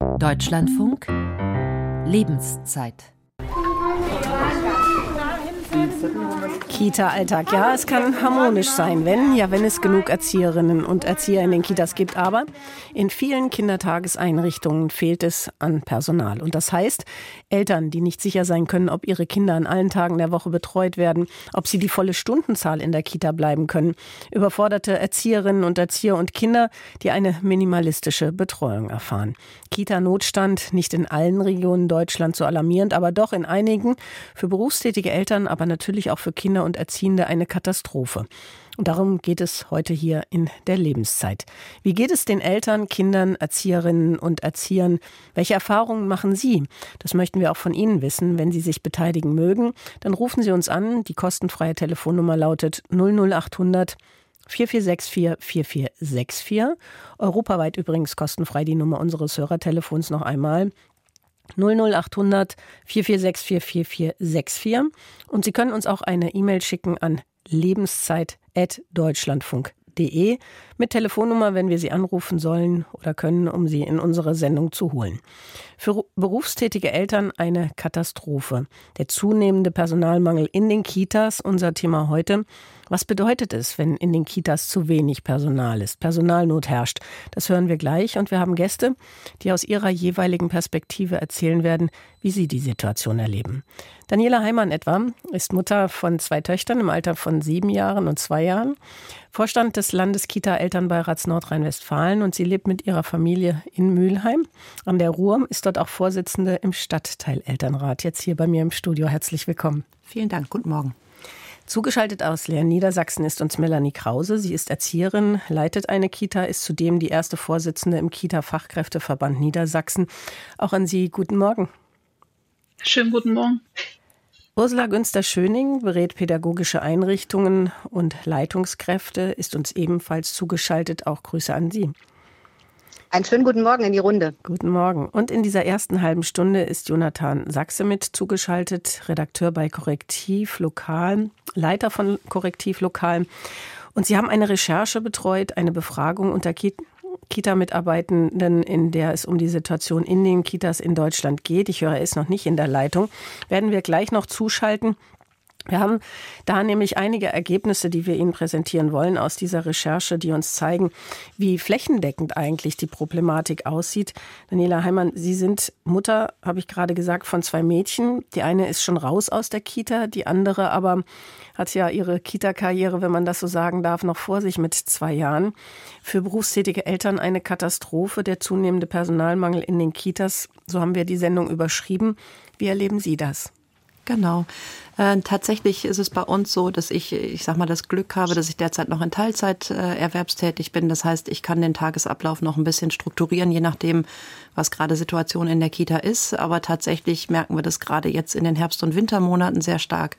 Deutschlandfunk Lebenszeit Kita-Alltag. Ja, es kann harmonisch sein, wenn, ja, wenn es genug Erzieherinnen und Erzieher in den Kitas gibt. Aber in vielen Kindertageseinrichtungen fehlt es an Personal. Und das heißt, Eltern, die nicht sicher sein können, ob ihre Kinder an allen Tagen der Woche betreut werden, ob sie die volle Stundenzahl in der Kita bleiben können. Überforderte Erzieherinnen und Erzieher und Kinder, die eine minimalistische Betreuung erfahren. Kita-Notstand nicht in allen Regionen Deutschlands so alarmierend, aber doch in einigen. Für berufstätige Eltern, aber natürlich auch für Kinder und Erziehende eine Katastrophe. Und darum geht es heute hier in der Lebenszeit. Wie geht es den Eltern, Kindern, Erzieherinnen und Erziehern? Welche Erfahrungen machen Sie? Das möchten wir auch von Ihnen wissen. Wenn Sie sich beteiligen mögen, dann rufen Sie uns an. Die kostenfreie Telefonnummer lautet 00800 4464 4464. Europaweit übrigens kostenfrei die Nummer unseres Hörertelefons noch einmal 00800 446 4464. Und Sie können uns auch eine E-Mail schicken an lebenszeit.deutschlandfunk.de mit Telefonnummer, wenn wir Sie anrufen sollen oder können, um Sie in unsere Sendung zu holen. Für berufstätige Eltern eine Katastrophe. Der zunehmende Personalmangel in den Kitas, unser Thema heute. Was bedeutet es, wenn in den Kitas zu wenig Personal ist, Personalnot herrscht? Das hören wir gleich und wir haben Gäste, die aus ihrer jeweiligen Perspektive erzählen werden, wie sie die Situation erleben. Daniela Heimann etwa ist Mutter von zwei Töchtern im Alter von sieben Jahren und zwei Jahren, Vorstand des Landeskita-Elternbeirats Nordrhein-Westfalen und sie lebt mit ihrer Familie in Mülheim an der Ruhr, ist dort auch Vorsitzende im Stadtteilelternrat. Jetzt hier bei mir im Studio. Herzlich willkommen. Vielen Dank. Guten Morgen. Zugeschaltet aus Leer Niedersachsen ist uns Melanie Krause. Sie ist Erzieherin, leitet eine Kita, ist zudem die erste Vorsitzende im Kita-Fachkräfteverband Niedersachsen. Auch an Sie guten Morgen. Schönen guten Morgen. Ursula Günster-Schöning berät pädagogische Einrichtungen und Leitungskräfte, ist uns ebenfalls zugeschaltet. Auch Grüße an Sie. Einen schönen guten Morgen in die Runde. Guten Morgen. Und in dieser ersten halben Stunde ist Jonathan Sachse mit zugeschaltet, Redakteur bei Korrektiv Lokal, Leiter von Korrektiv Lokal. Und Sie haben eine Recherche betreut, eine Befragung unter Kita-Mitarbeitenden, in der es um die Situation in den Kitas in Deutschland geht. Ich höre, er ist noch nicht in der Leitung. Werden wir gleich noch zuschalten. Wir haben da nämlich einige Ergebnisse, die wir Ihnen präsentieren wollen aus dieser Recherche, die uns zeigen, wie flächendeckend eigentlich die Problematik aussieht. Daniela Heimann, Sie sind Mutter, habe ich gerade gesagt, von zwei Mädchen. Die eine ist schon raus aus der Kita, die andere aber hat ja ihre Kita-Karriere, wenn man das so sagen darf, noch vor sich mit zwei Jahren. Für berufstätige Eltern eine Katastrophe, der zunehmende Personalmangel in den Kitas. So haben wir die Sendung überschrieben. Wie erleben Sie das? Genau. Äh, tatsächlich ist es bei uns so, dass ich, ich sag mal, das Glück habe, dass ich derzeit noch in Teilzeit äh, erwerbstätig bin. Das heißt, ich kann den Tagesablauf noch ein bisschen strukturieren, je nachdem, was gerade Situation in der Kita ist. Aber tatsächlich merken wir das gerade jetzt in den Herbst- und Wintermonaten sehr stark,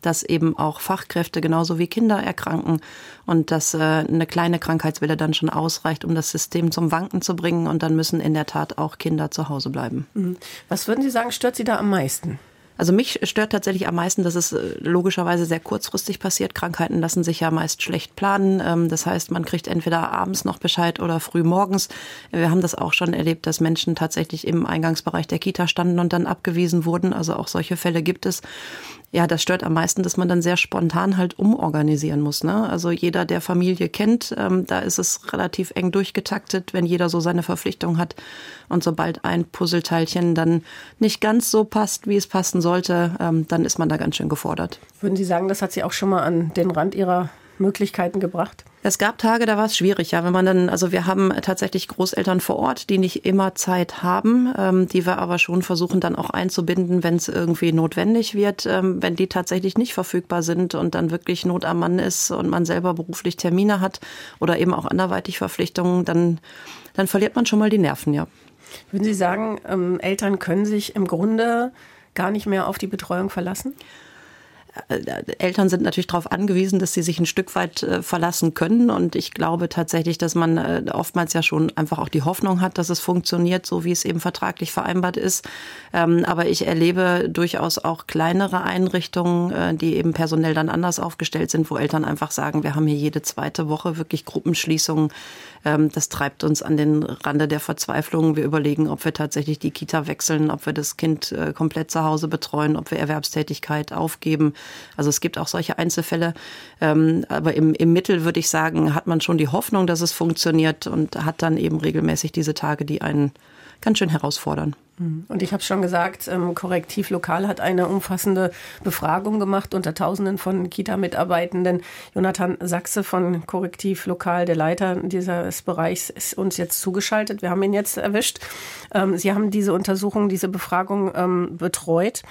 dass eben auch Fachkräfte genauso wie Kinder erkranken und dass äh, eine kleine Krankheitswelle dann schon ausreicht, um das System zum Wanken zu bringen. Und dann müssen in der Tat auch Kinder zu Hause bleiben. Mhm. Was würden Sie sagen, stört Sie da am meisten? Also mich stört tatsächlich am meisten, dass es äh, logischerweise sehr kurzfristig passiert. Krankheiten lassen sich ja meist schlecht planen. Ähm, das heißt, man kriegt entweder abends noch Bescheid oder früh morgens. Wir haben das auch schon erlebt, dass Menschen tatsächlich im Eingangsbereich der Kita standen und dann abgewiesen wurden. Also auch solche Fälle gibt es ja, das stört am meisten, dass man dann sehr spontan halt umorganisieren muss. Ne? Also jeder, der Familie kennt, ähm, da ist es relativ eng durchgetaktet, wenn jeder so seine Verpflichtung hat. Und sobald ein Puzzleteilchen dann nicht ganz so passt, wie es passen sollte, ähm, dann ist man da ganz schön gefordert. Würden Sie sagen, das hat Sie auch schon mal an den Rand Ihrer Möglichkeiten gebracht? Es gab Tage, da war es schwierig, ja, wenn man dann, also wir haben tatsächlich Großeltern vor Ort, die nicht immer Zeit haben, ähm, die wir aber schon versuchen dann auch einzubinden, wenn es irgendwie notwendig wird, ähm, wenn die tatsächlich nicht verfügbar sind und dann wirklich Not am Mann ist und man selber beruflich Termine hat oder eben auch anderweitig Verpflichtungen, dann, dann verliert man schon mal die Nerven, ja. Würden Sie sagen, ähm, Eltern können sich im Grunde gar nicht mehr auf die Betreuung verlassen? Eltern sind natürlich darauf angewiesen, dass sie sich ein Stück weit äh, verlassen können. Und ich glaube tatsächlich, dass man äh, oftmals ja schon einfach auch die Hoffnung hat, dass es funktioniert, so wie es eben vertraglich vereinbart ist. Ähm, aber ich erlebe durchaus auch kleinere Einrichtungen, äh, die eben personell dann anders aufgestellt sind, wo Eltern einfach sagen, wir haben hier jede zweite Woche wirklich Gruppenschließungen. Ähm, das treibt uns an den Rande der Verzweiflung. Wir überlegen, ob wir tatsächlich die Kita wechseln, ob wir das Kind komplett zu Hause betreuen, ob wir Erwerbstätigkeit aufgeben. Also es gibt auch solche Einzelfälle. Ähm, aber im, im Mittel würde ich sagen, hat man schon die Hoffnung, dass es funktioniert und hat dann eben regelmäßig diese Tage, die einen ganz schön herausfordern. Mhm. Und ich habe schon gesagt, ähm, Korrektiv Lokal hat eine umfassende Befragung gemacht unter Tausenden von Kita-Mitarbeitenden. Jonathan Sachse von Korrektiv Lokal, der Leiter dieses Bereichs, ist uns jetzt zugeschaltet. Wir haben ihn jetzt erwischt. Ähm, Sie haben diese Untersuchung, diese Befragung ähm, betreut.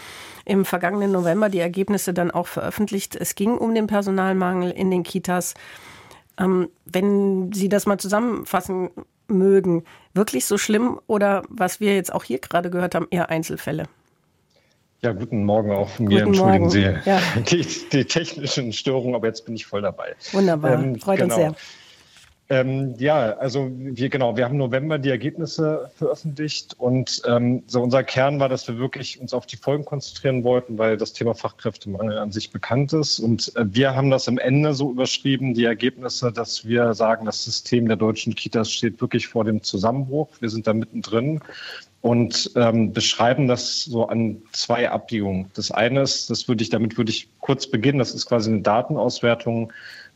Im vergangenen November die Ergebnisse dann auch veröffentlicht. Es ging um den Personalmangel in den Kitas. Wenn Sie das mal zusammenfassen mögen, wirklich so schlimm oder was wir jetzt auch hier gerade gehört haben, eher Einzelfälle? Ja, guten Morgen auch von mir. Guten Entschuldigen Morgen. Sie ja. die, die, technischen Störungen, aber jetzt bin ich voll dabei. Wunderbar, ähm, freut genau. uns sehr. Ähm, ja, also wir genau, wir haben November die Ergebnisse veröffentlicht und ähm, so unser Kern war, dass wir wirklich uns auf die Folgen konzentrieren wollten, weil das Thema Fachkräftemangel an sich bekannt ist. Und äh, wir haben das am Ende so überschrieben, die Ergebnisse, dass wir sagen, das System der deutschen Kitas steht wirklich vor dem Zusammenbruch. Wir sind da mittendrin und ähm, beschreiben das so an zwei Abbiegungen. Das eine ist, das würde ich, damit würde ich kurz beginnen, das ist quasi eine Datenauswertung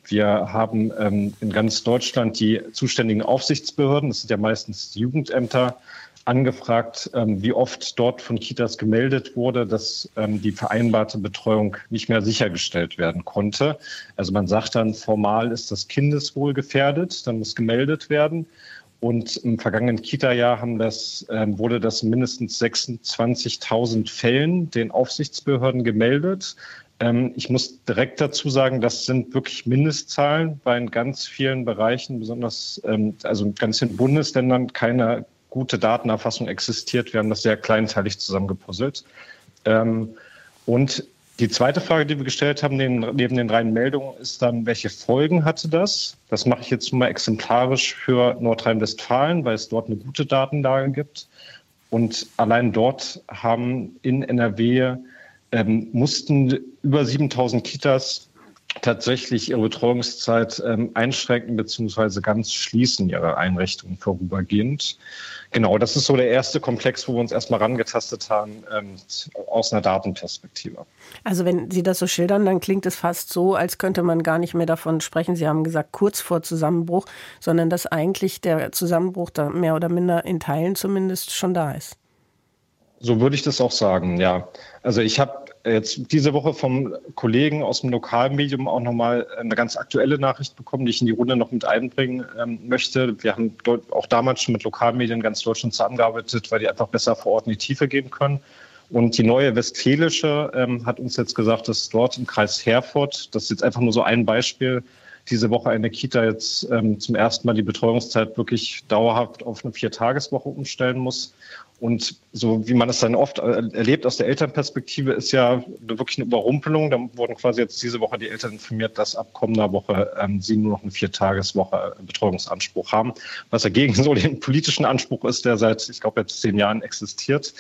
wir haben ähm, in ganz Deutschland die zuständigen Aufsichtsbehörden, das sind ja meistens die Jugendämter, angefragt, ähm, wie oft dort von Kitas gemeldet wurde, dass ähm, die vereinbarte Betreuung nicht mehr sichergestellt werden konnte. Also man sagt dann, formal ist das Kindeswohl gefährdet, dann muss gemeldet werden. Und im vergangenen Kita-Jahr ähm, wurde das mindestens 26.000 Fällen den Aufsichtsbehörden gemeldet. Ähm, ich muss direkt dazu sagen, das sind wirklich Mindestzahlen, weil in ganz vielen Bereichen, besonders ähm, also in ganz vielen Bundesländern, keine gute Datenerfassung existiert. Wir haben das sehr kleinteilig zusammengepuzzelt. Ähm, und die zweite Frage, die wir gestellt haben, neben den reinen Meldungen, ist dann, welche Folgen hatte das? Das mache ich jetzt mal exemplarisch für Nordrhein-Westfalen, weil es dort eine gute Datenlage gibt. Und allein dort haben in NRW ähm, mussten über 7000 Kitas tatsächlich ihre Betreuungszeit ähm, einschränken beziehungsweise ganz schließen ihre Einrichtungen vorübergehend. Genau, das ist so der erste Komplex, wo wir uns erstmal rangetastet haben ähm, aus einer Datenperspektive. Also wenn Sie das so schildern, dann klingt es fast so, als könnte man gar nicht mehr davon sprechen. Sie haben gesagt, kurz vor Zusammenbruch, sondern dass eigentlich der Zusammenbruch da mehr oder minder in Teilen zumindest schon da ist. So würde ich das auch sagen, ja. Also ich habe jetzt diese Woche vom Kollegen aus dem Lokalmedium auch nochmal eine ganz aktuelle Nachricht bekommen, die ich in die Runde noch mit einbringen ähm, möchte. Wir haben auch damals schon mit Lokalmedien ganz Deutschland zusammengearbeitet, weil die einfach besser vor Ort in die Tiefe gehen können. Und die neue Westfälische ähm, hat uns jetzt gesagt, dass dort im Kreis Herford, das ist jetzt einfach nur so ein Beispiel, diese Woche eine Kita jetzt ähm, zum ersten Mal die Betreuungszeit wirklich dauerhaft auf eine Viertageswoche umstellen muss. Und so wie man es dann oft äh, erlebt aus der Elternperspektive, ist ja wirklich eine Überrumpelung. Da wurden quasi jetzt diese Woche die Eltern informiert, dass ab kommender Woche ähm, sie nur noch eine Viertageswoche äh, Betreuungsanspruch haben, was dagegen so den politischen Anspruch ist, der seit, ich glaube, jetzt zehn Jahren existiert.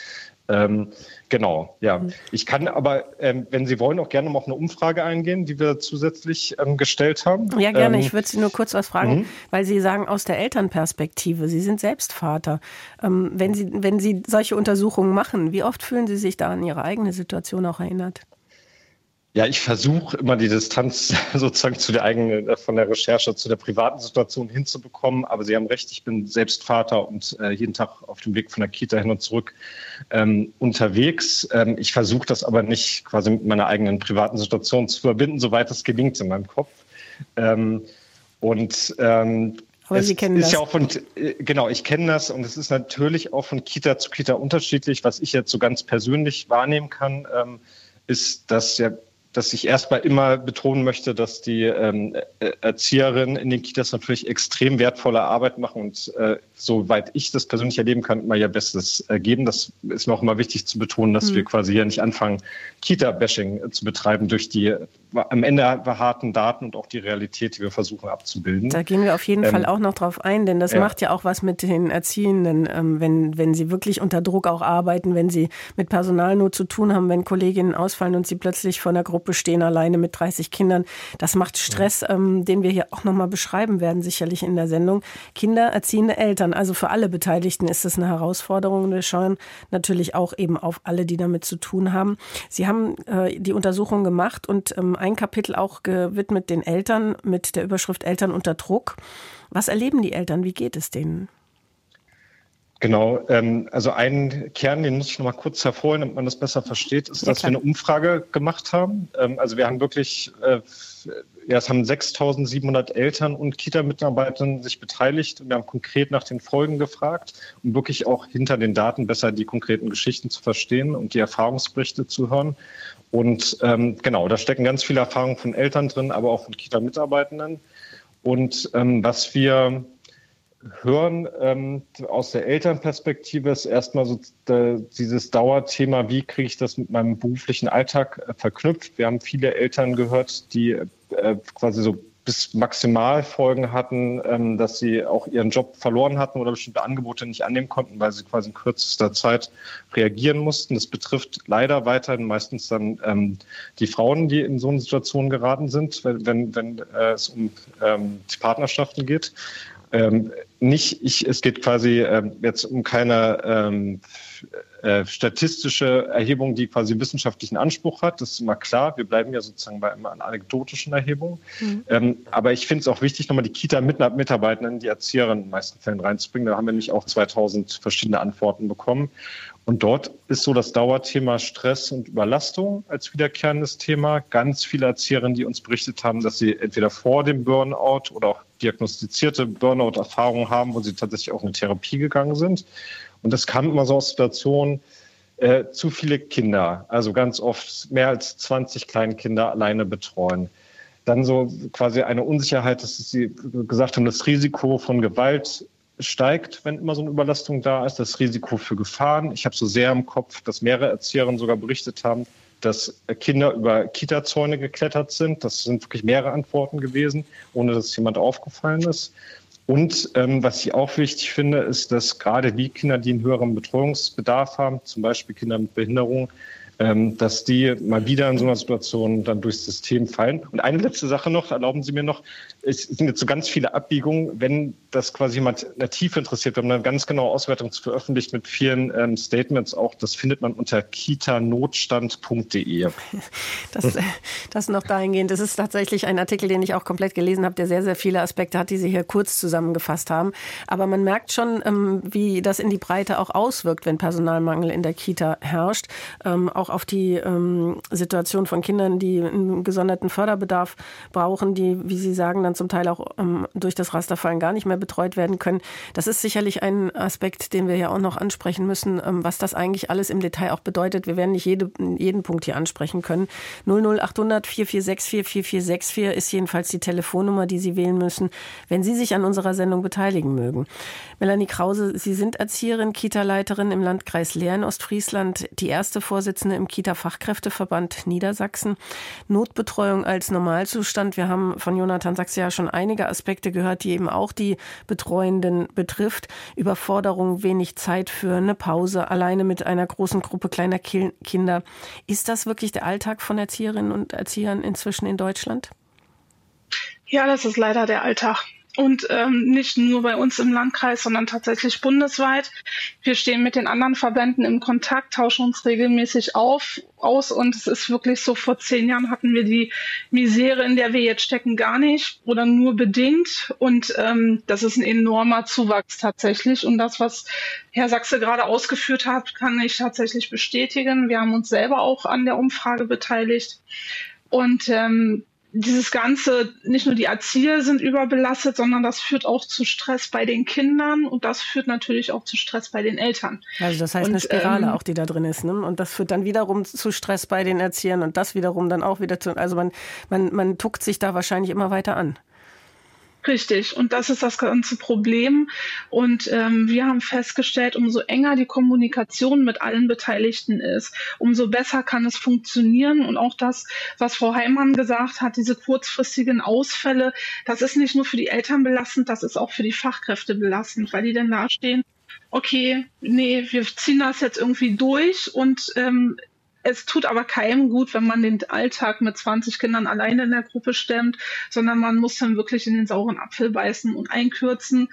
Ähm, genau, ja. Mhm. Ich kann aber, ähm, wenn Sie wollen, auch gerne noch auf eine Umfrage eingehen, die wir zusätzlich ähm, gestellt haben. Ja, gerne. Ähm, ich würde Sie nur kurz was fragen, mhm. weil Sie sagen, aus der Elternperspektive, Sie sind selbst Vater. Ähm, wenn, Sie, wenn Sie solche Untersuchungen machen, wie oft fühlen Sie sich da an Ihre eigene Situation auch erinnert? Ja, ich versuche immer die Distanz sozusagen zu der eigenen, äh, von der Recherche zu der privaten Situation hinzubekommen. Aber Sie haben recht, ich bin selbst Vater und äh, jeden Tag auf dem Weg von der Kita hin und zurück ähm, unterwegs. Ähm, ich versuche das aber nicht quasi mit meiner eigenen privaten Situation zu verbinden, soweit es gelingt in meinem Kopf. Ähm, und ähm, aber Sie kennen ist das. Ja auch von, äh, genau, ich kenne das und es ist natürlich auch von Kita zu Kita unterschiedlich. Was ich jetzt so ganz persönlich wahrnehmen kann, ähm, ist, dass ja dass ich erstmal immer betonen möchte, dass die ähm, äh, Erzieherinnen in den Kitas natürlich extrem wertvolle Arbeit machen und äh, soweit ich das persönlich erleben kann, immer ihr Bestes äh, geben. Das ist mir auch immer wichtig zu betonen, dass mhm. wir quasi hier nicht anfangen, Kita-Bashing äh, zu betreiben durch die am Ende harten Daten und auch die Realität, die wir versuchen abzubilden. Da gehen wir auf jeden ähm, Fall auch noch drauf ein, denn das ja. macht ja auch was mit den Erziehenden, ähm, wenn, wenn sie wirklich unter Druck auch arbeiten, wenn sie mit Personalnot zu tun haben, wenn Kolleginnen ausfallen und sie plötzlich vor einer Gruppe stehen, alleine mit 30 Kindern. Das macht Stress, ähm, den wir hier auch nochmal beschreiben werden, sicherlich in der Sendung. Kinder, erziehende Eltern, also für alle Beteiligten ist das eine Herausforderung. Wir schauen natürlich auch eben auf alle, die damit zu tun haben. Sie haben äh, die Untersuchung gemacht und ähm, ein Kapitel auch gewidmet den Eltern mit der Überschrift Eltern unter Druck. Was erleben die Eltern? Wie geht es denen? Genau, ähm, also ein Kern, den muss ich noch mal kurz hervorheben, damit man das besser versteht, ist, ja, dass klar. wir eine Umfrage gemacht haben. Ähm, also wir haben wirklich, äh, ja, es haben 6.700 Eltern und Kita-Mitarbeitern sich beteiligt. Wir haben konkret nach den Folgen gefragt, um wirklich auch hinter den Daten besser die konkreten Geschichten zu verstehen und die Erfahrungsberichte zu hören. Und ähm, genau, da stecken ganz viele Erfahrungen von Eltern drin, aber auch von Kita-Mitarbeitenden. Und ähm, was wir hören ähm, aus der Elternperspektive ist erstmal so äh, dieses Dauerthema, wie kriege ich das mit meinem beruflichen Alltag äh, verknüpft. Wir haben viele Eltern gehört, die äh, quasi so bis Maximalfolgen hatten, ähm, dass sie auch ihren Job verloren hatten oder bestimmte Angebote nicht annehmen konnten, weil sie quasi in kürzester Zeit reagieren mussten. Das betrifft leider weiterhin meistens dann ähm, die Frauen, die in so eine Situation geraten sind, wenn, wenn, wenn äh, es um ähm, die Partnerschaften geht. Ähm, nicht, ich, es geht quasi ähm, jetzt um keine ähm, äh, statistische Erhebung, die quasi wissenschaftlichen Anspruch hat. Das ist immer klar. Wir bleiben ja sozusagen bei einer anekdotischen Erhebung. Mhm. Ähm, aber ich finde es auch wichtig, nochmal die Kita-Mitarbeitenden, die Erzieherinnen in den meisten Fällen reinzubringen. Da haben wir nämlich auch 2000 verschiedene Antworten bekommen. Und dort ist so das Dauerthema Stress und Überlastung als wiederkehrendes Thema. Ganz viele Erzieherinnen, die uns berichtet haben, dass sie entweder vor dem Burnout oder auch diagnostizierte Burnout-Erfahrungen haben, wo sie tatsächlich auch in Therapie gegangen sind. Und das kam immer so aus Situationen, äh, zu viele Kinder, also ganz oft mehr als 20 Kleinkinder alleine betreuen. Dann so quasi eine Unsicherheit, dass sie gesagt haben, das Risiko von Gewalt steigt, wenn immer so eine Überlastung da ist, das Risiko für Gefahren. Ich habe so sehr im Kopf, dass mehrere Erzieherinnen sogar berichtet haben, dass Kinder über Kita-Zäune geklettert sind. Das sind wirklich mehrere Antworten gewesen, ohne dass jemand aufgefallen ist. Und ähm, was ich auch wichtig finde, ist, dass gerade die Kinder, die einen höheren Betreuungsbedarf haben, zum Beispiel Kinder mit Behinderung, ähm, dass die mal wieder in so einer Situation dann durchs System fallen. Und eine letzte Sache noch, erlauben Sie mir noch, es sind jetzt so ganz viele Abbiegungen, wenn das quasi jemand nativ interessiert, wir haben eine ganz genaue Auswertung veröffentlicht mit vielen ähm, Statements auch, das findet man unter kitanotstand.de. Das, äh, das noch dahingehend, das ist tatsächlich ein Artikel, den ich auch komplett gelesen habe, der sehr, sehr viele Aspekte hat, die Sie hier kurz zusammengefasst haben. Aber man merkt schon, ähm, wie das in die Breite auch auswirkt, wenn Personalmangel in der Kita herrscht. Ähm, auch auf die ähm, Situation von Kindern, die einen gesonderten Förderbedarf brauchen, die, wie Sie sagen, dann zum Teil auch ähm, durch das Rasterfallen gar nicht mehr betreut werden können. Das ist sicherlich ein Aspekt, den wir ja auch noch ansprechen müssen, ähm, was das eigentlich alles im Detail auch bedeutet. Wir werden nicht jede, jeden Punkt hier ansprechen können. 00800 4464 4464 ist jedenfalls die Telefonnummer, die Sie wählen müssen, wenn Sie sich an unserer Sendung beteiligen mögen. Melanie Krause, Sie sind Erzieherin, Kita-Leiterin im Landkreis Leer in Ostfriesland, die erste Vorsitzende im Kita-Fachkräfteverband Niedersachsen. Notbetreuung als Normalzustand. Wir haben von Jonathan Sachse ja schon einige Aspekte gehört, die eben auch die Betreuenden betrifft. Überforderung, wenig Zeit für eine Pause, alleine mit einer großen Gruppe kleiner Kinder. Ist das wirklich der Alltag von Erzieherinnen und Erziehern inzwischen in Deutschland? Ja, das ist leider der Alltag und ähm, nicht nur bei uns im Landkreis, sondern tatsächlich bundesweit. Wir stehen mit den anderen Verbänden im Kontakt, tauschen uns regelmäßig auf, aus und es ist wirklich so, vor zehn Jahren hatten wir die Misere, in der wir jetzt stecken, gar nicht oder nur bedingt und ähm, das ist ein enormer Zuwachs tatsächlich und das, was Herr Sachse gerade ausgeführt hat, kann ich tatsächlich bestätigen. Wir haben uns selber auch an der Umfrage beteiligt und ähm, dieses Ganze, nicht nur die Erzieher sind überbelastet, sondern das führt auch zu Stress bei den Kindern und das führt natürlich auch zu Stress bei den Eltern. Also das heißt und, eine Spirale ähm, auch, die da drin ist. Ne? Und das führt dann wiederum zu Stress bei den Erziehern und das wiederum dann auch wieder zu, also man, man, man tuckt sich da wahrscheinlich immer weiter an. Richtig, und das ist das ganze Problem. Und ähm, wir haben festgestellt, umso enger die Kommunikation mit allen Beteiligten ist, umso besser kann es funktionieren. Und auch das, was Frau Heimann gesagt hat, diese kurzfristigen Ausfälle, das ist nicht nur für die Eltern belastend, das ist auch für die Fachkräfte belastend, weil die dann dastehen, okay, nee, wir ziehen das jetzt irgendwie durch und ähm, es tut aber keinem gut, wenn man den Alltag mit 20 Kindern alleine in der Gruppe stemmt, sondern man muss dann wirklich in den sauren Apfel beißen und einkürzen.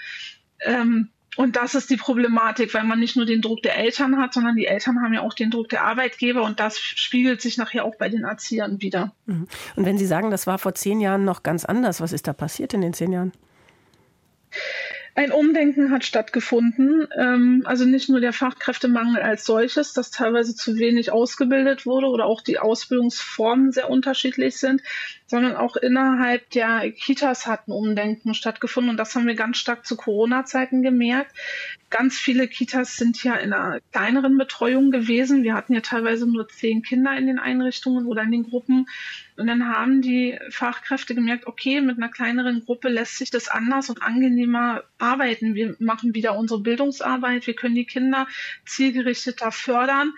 Ähm, und das ist die Problematik, weil man nicht nur den Druck der Eltern hat, sondern die Eltern haben ja auch den Druck der Arbeitgeber und das spiegelt sich nachher auch bei den Erziehern wieder. Mhm. Und wenn Sie sagen, das war vor zehn Jahren noch ganz anders, was ist da passiert in den zehn Jahren? Ein Umdenken hat stattgefunden. Ähm, also nicht nur der Fachkräftemangel als solches, dass teilweise zu wenig ausgebildet wurde oder auch die Ausbildungsformen sehr unterschiedlich sind, sondern auch innerhalb der Kitas hat ein Umdenken stattgefunden. Und das haben wir ganz stark zu Corona-Zeiten gemerkt. Ganz viele Kitas sind ja in einer kleineren Betreuung gewesen. Wir hatten ja teilweise nur zehn Kinder in den Einrichtungen oder in den Gruppen. Und dann haben die Fachkräfte gemerkt, okay, mit einer kleineren Gruppe lässt sich das anders und angenehmer arbeiten. Wir machen wieder unsere Bildungsarbeit. Wir können die Kinder zielgerichteter fördern.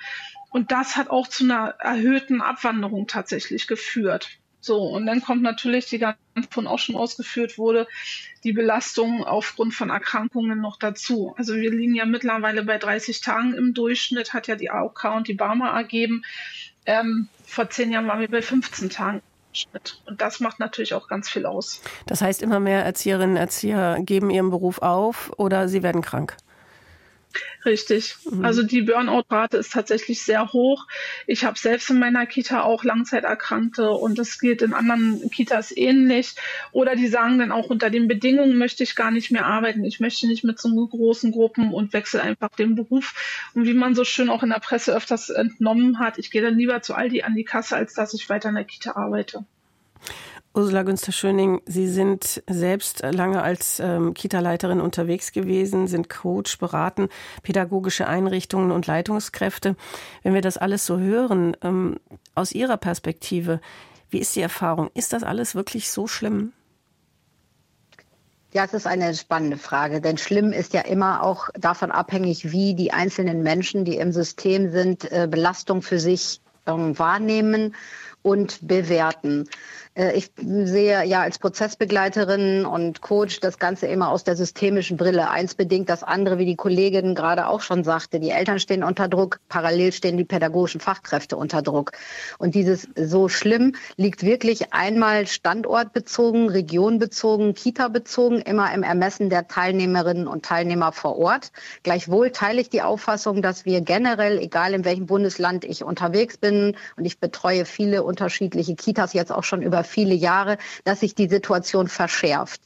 Und das hat auch zu einer erhöhten Abwanderung tatsächlich geführt. So, und dann kommt natürlich, die ganz von auch schon ausgeführt wurde, die Belastung aufgrund von Erkrankungen noch dazu. Also wir liegen ja mittlerweile bei 30 Tagen im Durchschnitt, hat ja die AOK und die Barmer ergeben. Ähm, vor zehn Jahren waren wir bei 15 Tagen. Und das macht natürlich auch ganz viel aus. Das heißt, immer mehr Erzieherinnen und Erzieher geben ihren Beruf auf oder sie werden krank. Richtig. Mhm. Also die Burnout-Rate ist tatsächlich sehr hoch. Ich habe selbst in meiner Kita auch Langzeiterkrankte und das geht in anderen Kitas ähnlich. Oder die sagen dann auch, unter den Bedingungen möchte ich gar nicht mehr arbeiten. Ich möchte nicht mit so großen Gruppen und wechsle einfach den Beruf. Und wie man so schön auch in der Presse öfters entnommen hat, ich gehe dann lieber zu Aldi an die Kasse, als dass ich weiter in der Kita arbeite. Ursula Günster-Schöning, Sie sind selbst lange als ähm, Kita-Leiterin unterwegs gewesen, sind Coach, beraten pädagogische Einrichtungen und Leitungskräfte. Wenn wir das alles so hören, ähm, aus Ihrer Perspektive, wie ist die Erfahrung? Ist das alles wirklich so schlimm? Ja, es ist eine spannende Frage, denn schlimm ist ja immer auch davon abhängig, wie die einzelnen Menschen, die im System sind, äh, Belastung für sich ähm, wahrnehmen und bewerten. Äh, ich sehe ja als Prozessbegleiterin und Coach das Ganze immer aus der systemischen Brille. Eins bedingt das andere, wie die Kollegin gerade auch schon sagte. Die Eltern stehen unter Druck, parallel stehen die pädagogischen Fachkräfte unter Druck. Und dieses so schlimm liegt wirklich einmal standortbezogen, regionbezogen, kita-bezogen, immer im Ermessen der Teilnehmerinnen und Teilnehmer vor Ort. Gleichwohl teile ich die Auffassung, dass wir generell, egal in welchem Bundesland ich unterwegs bin, und ich betreue viele unterschiedliche Kitas jetzt auch schon über viele Jahre, dass sich die Situation verschärft.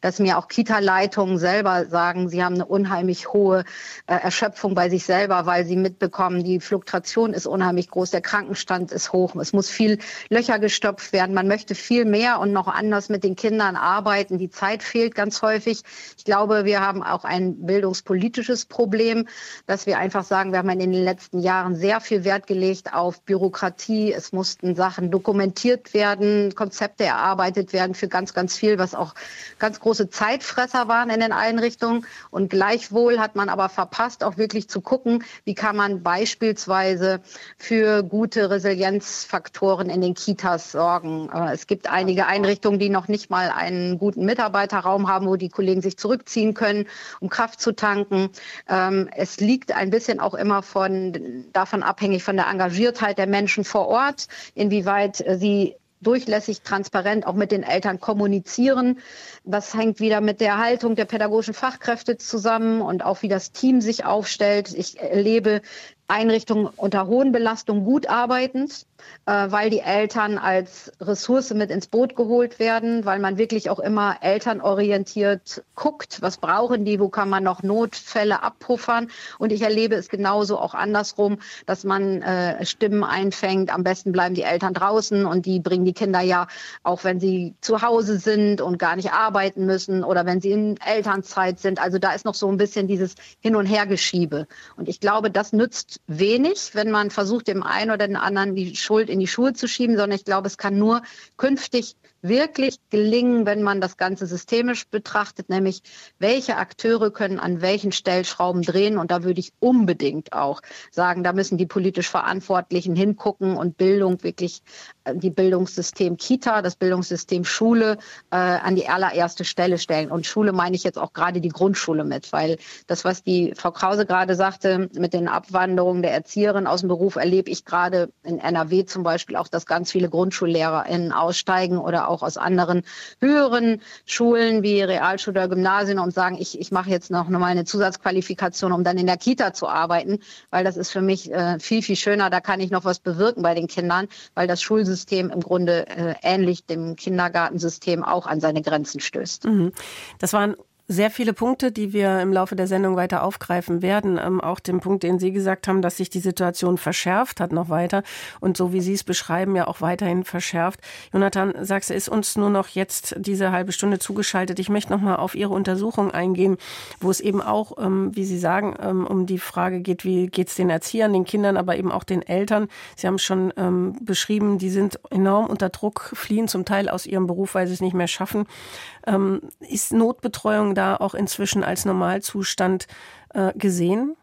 Dass mir auch Kita-Leitungen selber sagen, sie haben eine unheimlich hohe äh, Erschöpfung bei sich selber, weil sie mitbekommen, die Fluktuation ist unheimlich groß, der Krankenstand ist hoch, es muss viel Löcher gestopft werden, man möchte viel mehr und noch anders mit den Kindern arbeiten. Die Zeit fehlt ganz häufig. Ich glaube, wir haben auch ein bildungspolitisches Problem, dass wir einfach sagen, wir haben in den letzten Jahren sehr viel Wert gelegt auf Bürokratie. Es mussten Sachen dokumentiert werden, Konzepte erarbeitet werden für ganz, ganz viel, was auch ganz große Zeitfresser waren in den Einrichtungen. Und gleichwohl hat man aber verpasst, auch wirklich zu gucken, wie kann man beispielsweise für gute Resilienzfaktoren in den Kitas sorgen. Äh, es gibt einige Einrichtungen, die noch nicht mal einen guten Mitarbeiterraum haben, wo die Kollegen sich zurückziehen können, um Kraft zu tanken. Ähm, es liegt ein bisschen auch immer von, davon abhängig von der Engagiertheit der Menschen vor Ort, inwieweit sie durchlässig, transparent auch mit den Eltern kommunizieren. Das hängt wieder mit der Haltung der pädagogischen Fachkräfte zusammen und auch wie das Team sich aufstellt. Ich erlebe Einrichtungen unter hohen Belastungen gut arbeitend, äh, weil die Eltern als Ressource mit ins Boot geholt werden, weil man wirklich auch immer elternorientiert guckt, was brauchen die, wo kann man noch Notfälle abpuffern. Und ich erlebe es genauso auch andersrum, dass man äh, Stimmen einfängt. Am besten bleiben die Eltern draußen und die bringen die Kinder ja, auch wenn sie zu Hause sind und gar nicht arbeiten müssen oder wenn sie in Elternzeit sind. Also da ist noch so ein bisschen dieses Hin- und Hergeschiebe. Und ich glaube, das nützt wenig, wenn man versucht, dem einen oder den anderen die Schuld in die Schuhe zu schieben, sondern ich glaube, es kann nur künftig wirklich gelingen, wenn man das Ganze systemisch betrachtet, nämlich welche Akteure können an welchen Stellschrauben drehen. Und da würde ich unbedingt auch sagen, da müssen die politisch Verantwortlichen hingucken und Bildung wirklich, äh, die Bildungssystem Kita, das Bildungssystem Schule äh, an die allererste Stelle stellen. Und Schule meine ich jetzt auch gerade die Grundschule mit, weil das, was die Frau Krause gerade sagte, mit den Abwanderungen der Erzieherin aus dem Beruf, erlebe ich gerade in NRW zum Beispiel auch, dass ganz viele GrundschullehrerInnen aussteigen oder auch aus anderen höheren Schulen wie Realschule oder Gymnasien und sagen, ich, ich mache jetzt noch mal eine Zusatzqualifikation, um dann in der Kita zu arbeiten, weil das ist für mich äh, viel, viel schöner. Da kann ich noch was bewirken bei den Kindern, weil das Schulsystem im Grunde äh, ähnlich dem Kindergartensystem auch an seine Grenzen stößt. Mhm. Das waren sehr viele Punkte, die wir im Laufe der Sendung weiter aufgreifen werden. Ähm, auch den Punkt, den Sie gesagt haben, dass sich die Situation verschärft hat noch weiter und so wie Sie es beschreiben, ja auch weiterhin verschärft. Jonathan, du, ist uns nur noch jetzt diese halbe Stunde zugeschaltet. Ich möchte noch mal auf Ihre Untersuchung eingehen, wo es eben auch, ähm, wie Sie sagen, ähm, um die Frage geht, wie geht es den Erziehern, den Kindern, aber eben auch den Eltern. Sie haben schon ähm, beschrieben, die sind enorm unter Druck, fliehen zum Teil aus ihrem Beruf, weil sie es nicht mehr schaffen. Ähm, ist Notbetreuung da auch inzwischen als Normalzustand äh, gesehen?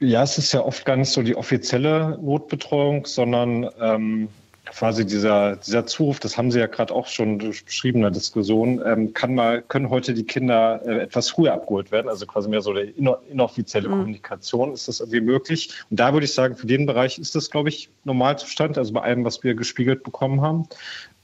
Ja, es ist ja oft gar nicht so die offizielle Notbetreuung, sondern ähm, quasi dieser, dieser Zuruf, das haben Sie ja gerade auch schon durch beschriebene Diskussion, ähm, kann mal, können heute die Kinder äh, etwas früher abgeholt werden, also quasi mehr so der inoffizielle mhm. Kommunikation, ist das irgendwie möglich? Und da würde ich sagen, für den Bereich ist das, glaube ich, Normalzustand, also bei allem, was wir gespiegelt bekommen haben.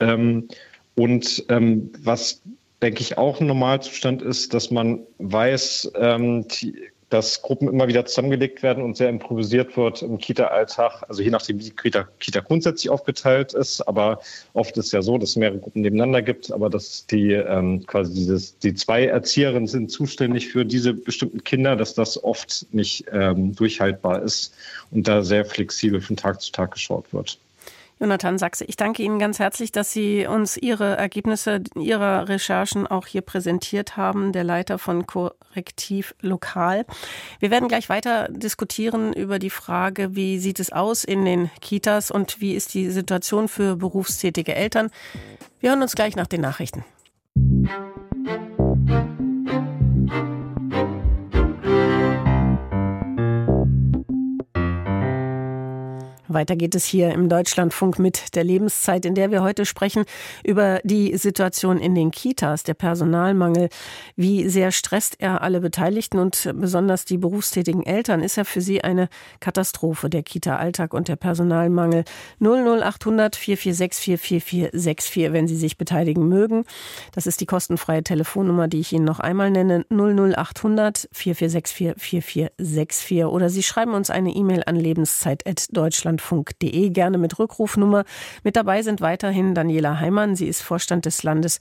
Ähm, und ähm, was, denke ich, auch ein Normalzustand ist, dass man weiß, ähm, die, dass Gruppen immer wieder zusammengelegt werden und sehr improvisiert wird im Kita-Alltag, also je nachdem, wie Kita, Kita grundsätzlich aufgeteilt ist. Aber oft ist ja so, dass es mehrere Gruppen nebeneinander gibt, aber dass die ähm, quasi dieses, die zwei Erzieherinnen sind zuständig für diese bestimmten Kinder, dass das oft nicht ähm, durchhaltbar ist und da sehr flexibel von Tag zu Tag geschaut wird. Jonathan Sachse, ich danke Ihnen ganz herzlich, dass Sie uns Ihre Ergebnisse Ihrer Recherchen auch hier präsentiert haben, der Leiter von Korrektiv Lokal. Wir werden gleich weiter diskutieren über die Frage, wie sieht es aus in den Kitas und wie ist die Situation für berufstätige Eltern. Wir hören uns gleich nach den Nachrichten. Weiter geht es hier im Deutschlandfunk mit der Lebenszeit, in der wir heute sprechen über die Situation in den Kitas, der Personalmangel. Wie sehr stresst er alle Beteiligten und besonders die berufstätigen Eltern? Ist er für sie eine Katastrophe, der Kita-Alltag und der Personalmangel? 00800 446 4464, wenn Sie sich beteiligen mögen. Das ist die kostenfreie Telefonnummer, die ich Ihnen noch einmal nenne. 00800 446 4464. Oder Sie schreiben uns eine E-Mail an lebenszeit.deutschland deutschlandfunk.de, gerne mit Rückrufnummer. Mit dabei sind weiterhin Daniela Heimann. Sie ist Vorstand des Landes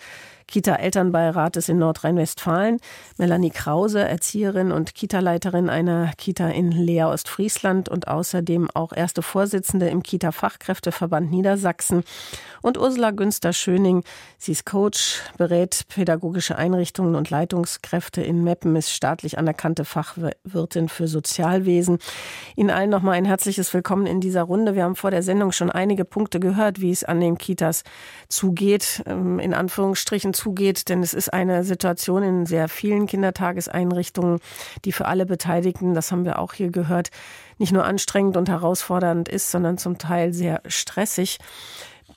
Kita-Elternbeirates in Nordrhein-Westfalen, Melanie Krause, Erzieherin und Kita-Leiterin einer Kita in Leer Ostfriesland und außerdem auch erste Vorsitzende im Kita-Fachkräfteverband Niedersachsen und Ursula Günster-Schöning. Sie ist Coach, berät pädagogische Einrichtungen und Leitungskräfte in Meppen, ist staatlich anerkannte Fachwirtin für Sozialwesen. Ihnen allen nochmal ein herzliches Willkommen in dieser Runde. Wir haben vor der Sendung schon einige Punkte gehört, wie es an den Kitas zugeht, ähm, in Anführungsstrichen zugeht, denn es ist eine Situation in sehr vielen Kindertageseinrichtungen, die für alle Beteiligten, das haben wir auch hier gehört, nicht nur anstrengend und herausfordernd ist, sondern zum Teil sehr stressig.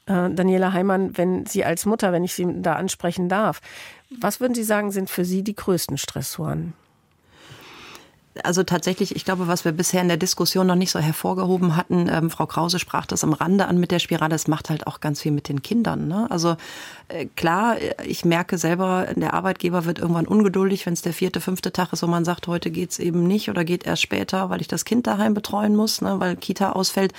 Äh, Daniela Heimann, wenn Sie als Mutter, wenn ich Sie da ansprechen darf, was würden Sie sagen, sind für Sie die größten Stressoren? Also tatsächlich, ich glaube, was wir bisher in der Diskussion noch nicht so hervorgehoben hatten, ähm, Frau Krause sprach das am Rande an mit der Spirale, es macht halt auch ganz viel mit den Kindern. Ne? Also äh, klar, ich merke selber, der Arbeitgeber wird irgendwann ungeduldig, wenn es der vierte, fünfte Tag ist, wo man sagt, heute geht's eben nicht oder geht erst später, weil ich das Kind daheim betreuen muss, ne, weil Kita ausfällt.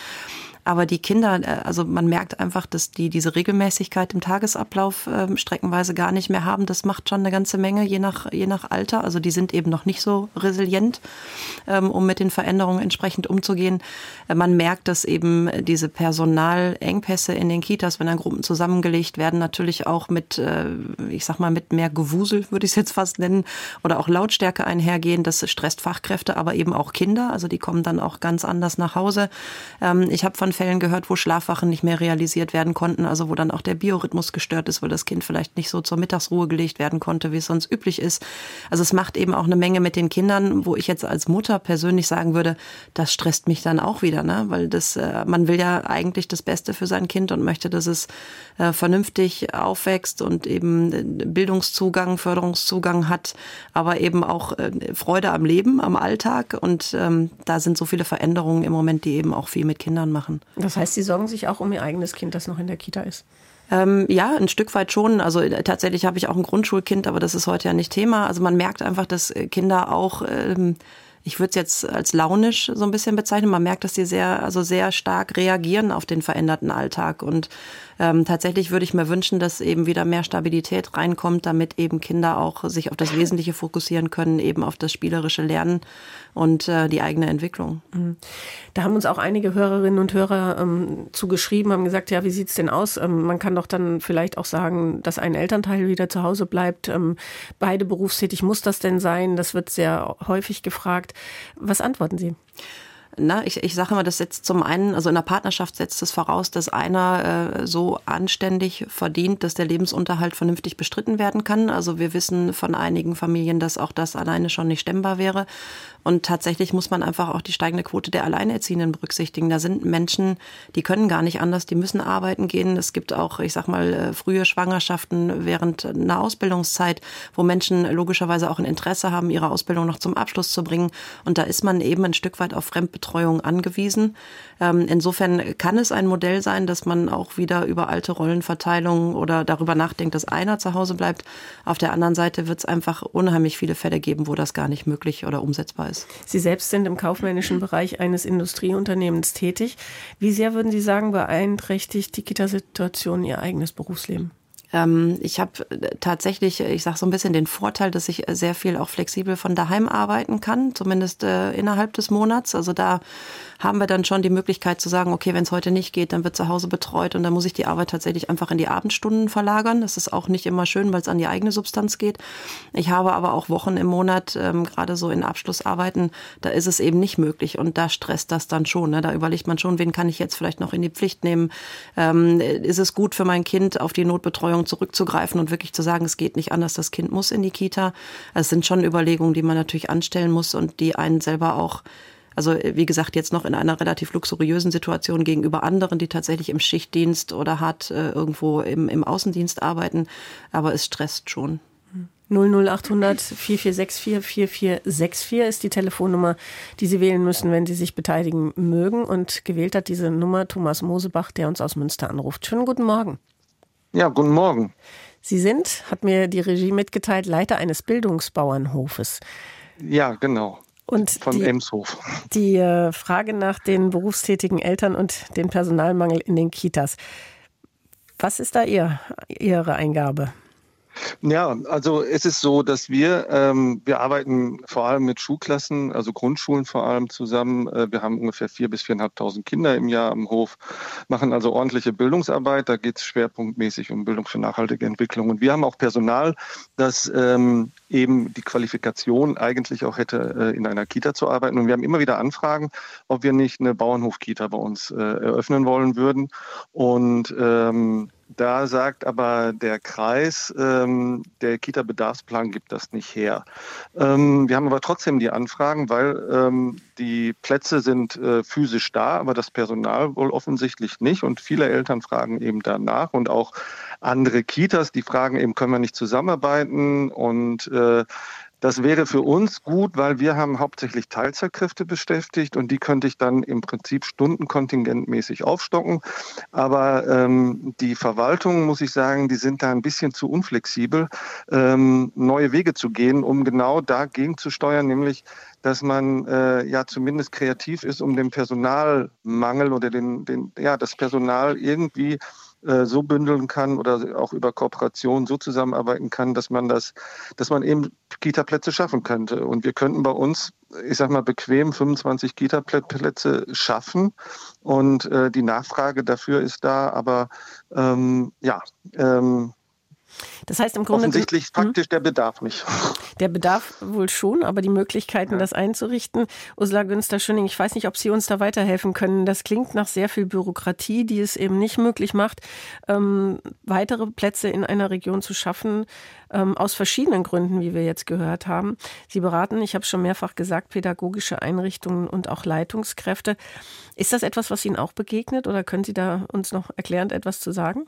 Aber die Kinder, äh, also man merkt einfach, dass die diese Regelmäßigkeit im Tagesablauf äh, streckenweise gar nicht mehr haben. Das macht schon eine ganze Menge, je nach, je nach Alter. Also die sind eben noch nicht so resilient, ähm, um mit den Veränderungen entsprechend umzugehen. Äh, man merkt, dass eben diese Personalengpässe in den Kitas, wenn dann Gruppen zusammengelegt werden, natürlich auch mit, äh, ich sag mal, mit mehr Gewusel, würde ich es jetzt fast nennen, oder auch Lautstärke einhergehen. Das stresst Fachkräfte, aber eben auch Kinder. Also die kommen dann auch ganz anders nach Hause. Ähm, ich habe von Fällen gehört, wo Schlafwachen nicht mehr realisiert werden konnten, also wo dann auch der Biorhythmus gestört ist, weil das Kind vielleicht nicht so zur Mittagsruhe gelegt werden konnte, wie es sonst üblich ist. Also es macht eben auch eine Menge mit den Kindern, wo ich jetzt als Mutter persönlich sagen würde, das stresst mich dann auch wieder, ne? weil das, äh, man will ja eigentlich das Beste für sein Kind und möchte, dass es äh, vernünftig aufwächst und eben äh, Bildungszugang, Förderungszugang hat, aber eben auch Freude am Leben, am Alltag und ähm, da sind so viele Veränderungen im Moment, die eben auch viel mit Kindern machen. Das heißt, Sie sorgen sich auch um Ihr eigenes Kind, das noch in der Kita ist? Ähm, ja, ein Stück weit schon. Also äh, tatsächlich habe ich auch ein Grundschulkind, aber das ist heute ja nicht Thema. Also man merkt einfach, dass äh, Kinder auch ähm, ich würde es jetzt als launisch so ein bisschen bezeichnen. Man merkt, dass sie sehr, also sehr stark reagieren auf den veränderten Alltag. Und ähm, tatsächlich würde ich mir wünschen, dass eben wieder mehr Stabilität reinkommt, damit eben Kinder auch sich auf das Wesentliche fokussieren können, eben auf das spielerische Lernen und äh, die eigene Entwicklung. Mhm. Da haben uns auch einige Hörerinnen und Hörer ähm, zugeschrieben, haben gesagt, ja, wie sieht's denn aus? Ähm, man kann doch dann vielleicht auch sagen, dass ein Elternteil wieder zu Hause bleibt. Ähm, beide berufstätig, muss das denn sein? Das wird sehr häufig gefragt. Was antworten Sie? Na, ich, ich sage immer, das setzt zum einen, also in der Partnerschaft setzt es voraus, dass einer äh, so anständig verdient, dass der Lebensunterhalt vernünftig bestritten werden kann. Also wir wissen von einigen Familien, dass auch das alleine schon nicht stemmbar wäre. Und tatsächlich muss man einfach auch die steigende Quote der Alleinerziehenden berücksichtigen. Da sind Menschen, die können gar nicht anders, die müssen arbeiten gehen. Es gibt auch, ich sag mal, äh, frühe Schwangerschaften während einer Ausbildungszeit, wo Menschen logischerweise auch ein Interesse haben, ihre Ausbildung noch zum Abschluss zu bringen. Und da ist man eben ein Stück weit auf Fremdbetreuung angewiesen. Ähm, insofern kann es ein Modell sein, dass man auch wieder über alte Rollenverteilungen oder darüber nachdenkt, dass einer zu Hause bleibt. Auf der anderen Seite wird es einfach unheimlich viele Fälle geben, wo das gar nicht möglich oder umsetzbar ist ist. Sie selbst sind im kaufmännischen Bereich eines Industrieunternehmens tätig. Wie sehr würden Sie sagen, beeinträchtigt die Kita-Situation Ihr eigenes Berufsleben? Ähm, ich habe äh, tatsächlich, ich sage so ein bisschen den Vorteil, dass ich sehr viel auch flexibel von daheim arbeiten kann, zumindest äh, innerhalb des Monats. Also da haben wir dann schon die Möglichkeit zu sagen, okay, wenn es heute nicht geht, dann wird zu Hause betreut und dann muss ich die Arbeit tatsächlich einfach in die Abendstunden verlagern. Das ist auch nicht immer schön, weil es an die eigene Substanz geht. Ich habe aber auch Wochen im Monat, ähm, gerade so in Abschlussarbeiten, da ist es eben nicht möglich und da stresst das dann schon. Ne? Da überlegt man schon, wen kann ich jetzt vielleicht noch in die Pflicht nehmen? Ähm, ist es gut für mein Kind, auf die Notbetreuung zurückzugreifen und wirklich zu sagen, es geht nicht anders, das Kind muss in die Kita? Das sind schon Überlegungen, die man natürlich anstellen muss und die einen selber auch also wie gesagt, jetzt noch in einer relativ luxuriösen Situation gegenüber anderen, die tatsächlich im Schichtdienst oder hart äh, irgendwo im, im Außendienst arbeiten. Aber es stresst schon. 00800 4464 4464 ist die Telefonnummer, die Sie wählen müssen, wenn Sie sich beteiligen mögen. Und gewählt hat diese Nummer Thomas Mosebach, der uns aus Münster anruft. Schönen guten Morgen. Ja, guten Morgen. Sie sind, hat mir die Regie mitgeteilt, Leiter eines Bildungsbauernhofes. Ja, genau. Und von die, Emshof. Die äh, Frage nach den berufstätigen Eltern und dem Personalmangel in den Kitas. Was ist da Ihr, Ihre Eingabe? Ja, also es ist so, dass wir, ähm, wir arbeiten vor allem mit Schulklassen, also Grundschulen vor allem zusammen. Äh, wir haben ungefähr vier bis viereinhalbtausend Kinder im Jahr am Hof, machen also ordentliche Bildungsarbeit. Da geht es schwerpunktmäßig um Bildung für nachhaltige Entwicklung. Und wir haben auch Personal, das ähm, eben die Qualifikation eigentlich auch hätte, äh, in einer Kita zu arbeiten. Und wir haben immer wieder Anfragen, ob wir nicht eine Bauernhof-Kita bei uns äh, eröffnen wollen würden. Und ähm, da sagt aber der Kreis, ähm, der Kita-Bedarfsplan gibt das nicht her. Ähm, wir haben aber trotzdem die Anfragen, weil ähm, die Plätze sind äh, physisch da, aber das Personal wohl offensichtlich nicht. Und viele Eltern fragen eben danach und auch andere Kitas, die fragen eben, können wir nicht zusammenarbeiten? Und äh, Das wäre für uns gut, weil wir haben hauptsächlich Teilzeitkräfte beschäftigt und die könnte ich dann im Prinzip stundenkontingentmäßig aufstocken. Aber ähm, die Verwaltung, muss ich sagen, die sind da ein bisschen zu unflexibel, ähm, neue Wege zu gehen, um genau dagegen zu steuern, nämlich dass man äh, ja zumindest kreativ ist, um den Personalmangel oder den, den, ja, das Personal irgendwie so bündeln kann oder auch über Kooperation so zusammenarbeiten kann, dass man das, dass man eben Kita-Plätze schaffen könnte. Und wir könnten bei uns, ich sag mal, bequem 25 Kita-Plätze schaffen. Und äh, die Nachfrage dafür ist da, aber ähm, ja, ähm, das heißt im Grunde. Offensichtlich hm? praktisch der Bedarf nicht. Der Bedarf wohl schon, aber die Möglichkeiten, ja. das einzurichten. Ursula Günster-Schöning, ich weiß nicht, ob Sie uns da weiterhelfen können. Das klingt nach sehr viel Bürokratie, die es eben nicht möglich macht, ähm, weitere Plätze in einer Region zu schaffen, ähm, aus verschiedenen Gründen, wie wir jetzt gehört haben. Sie beraten, ich habe schon mehrfach gesagt, pädagogische Einrichtungen und auch Leitungskräfte. Ist das etwas, was Ihnen auch begegnet oder können Sie da uns noch erklärend etwas zu sagen?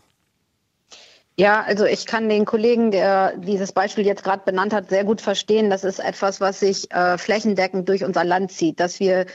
Ja, also ich kann den Kollegen, der dieses Beispiel jetzt gerade benannt hat, sehr gut verstehen. Das ist etwas, was sich äh, flächendeckend durch unser Land zieht, dass wir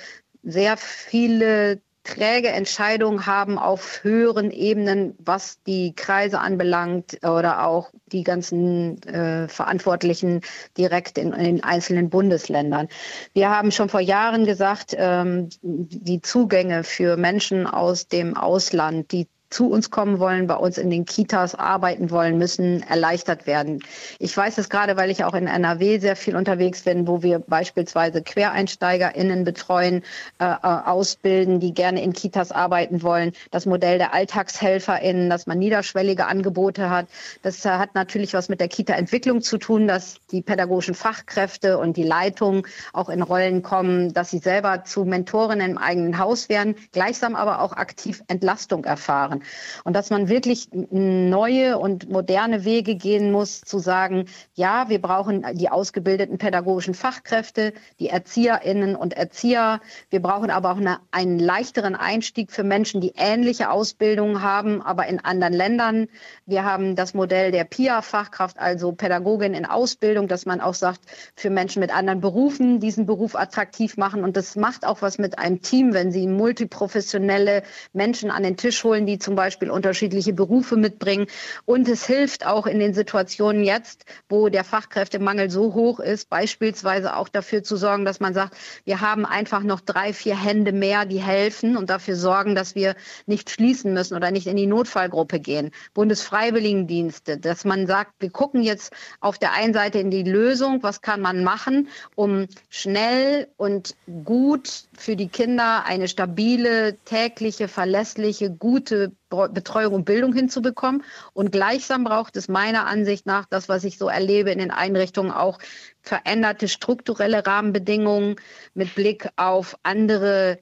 sehr viele träge Entscheidungen haben auf höheren Ebenen, was die Kreise anbelangt oder auch die ganzen äh, Verantwortlichen direkt in, in, den einzelnen Bundesländern. Wir haben schon vor Jahren gesagt, ähm, die Zugänge für Menschen aus dem Ausland, die zu uns kommen wollen, bei uns in den Kitas arbeiten wollen, müssen erleichtert werden. Ich weiß es gerade, weil ich auch in NRW sehr viel unterwegs bin, wo wir beispielsweise QuereinsteigerInnen betreuen, äh, äh, ausbilden, die gerne in Kitas arbeiten wollen. Das Modell der AlltagshelferInnen, dass man niederschwellige Angebote hat. Das äh, hat natürlich was mit der Kita-Entwicklung zu tun, dass die pädagogischen Fachkräfte und die Leitung auch in Rollen kommen, dass sie selber zu Mentorinnen im eigenen Haus werden, gleichsam aber auch aktiv Entlastung erfahren. Und dass man wirklich neue und moderne Wege gehen muss, zu sagen, ja, wir brauchen die ausgebildeten pädagogischen Fachkräfte, die Erzieherinnen und Erzieher. Wir brauchen aber auch eine, einen leichteren Einstieg für Menschen, die ähnliche Ausbildungen haben, aber in anderen Ländern. Wir haben das Modell der PIA-Fachkraft, also Pädagogin in Ausbildung, dass man auch sagt, für Menschen mit anderen Berufen diesen Beruf attraktiv machen. Und das macht auch was mit einem Team, wenn sie multiprofessionelle Menschen an den Tisch holen, die zum zum Beispiel unterschiedliche Berufe mitbringen. Und es hilft auch in den Situationen jetzt, wo der Fachkräftemangel so hoch ist, beispielsweise auch dafür zu sorgen, dass man sagt, wir haben einfach noch drei, vier Hände mehr, die helfen und dafür sorgen, dass wir nicht schließen müssen oder nicht in die Notfallgruppe gehen. Bundesfreiwilligendienste, dass man sagt, wir gucken jetzt auf der einen Seite in die Lösung, was kann man machen, um schnell und gut für die Kinder eine stabile, tägliche, verlässliche, gute Betreuung und Bildung hinzubekommen. Und gleichsam braucht es meiner Ansicht nach das, was ich so erlebe in den Einrichtungen, auch veränderte strukturelle Rahmenbedingungen mit Blick auf andere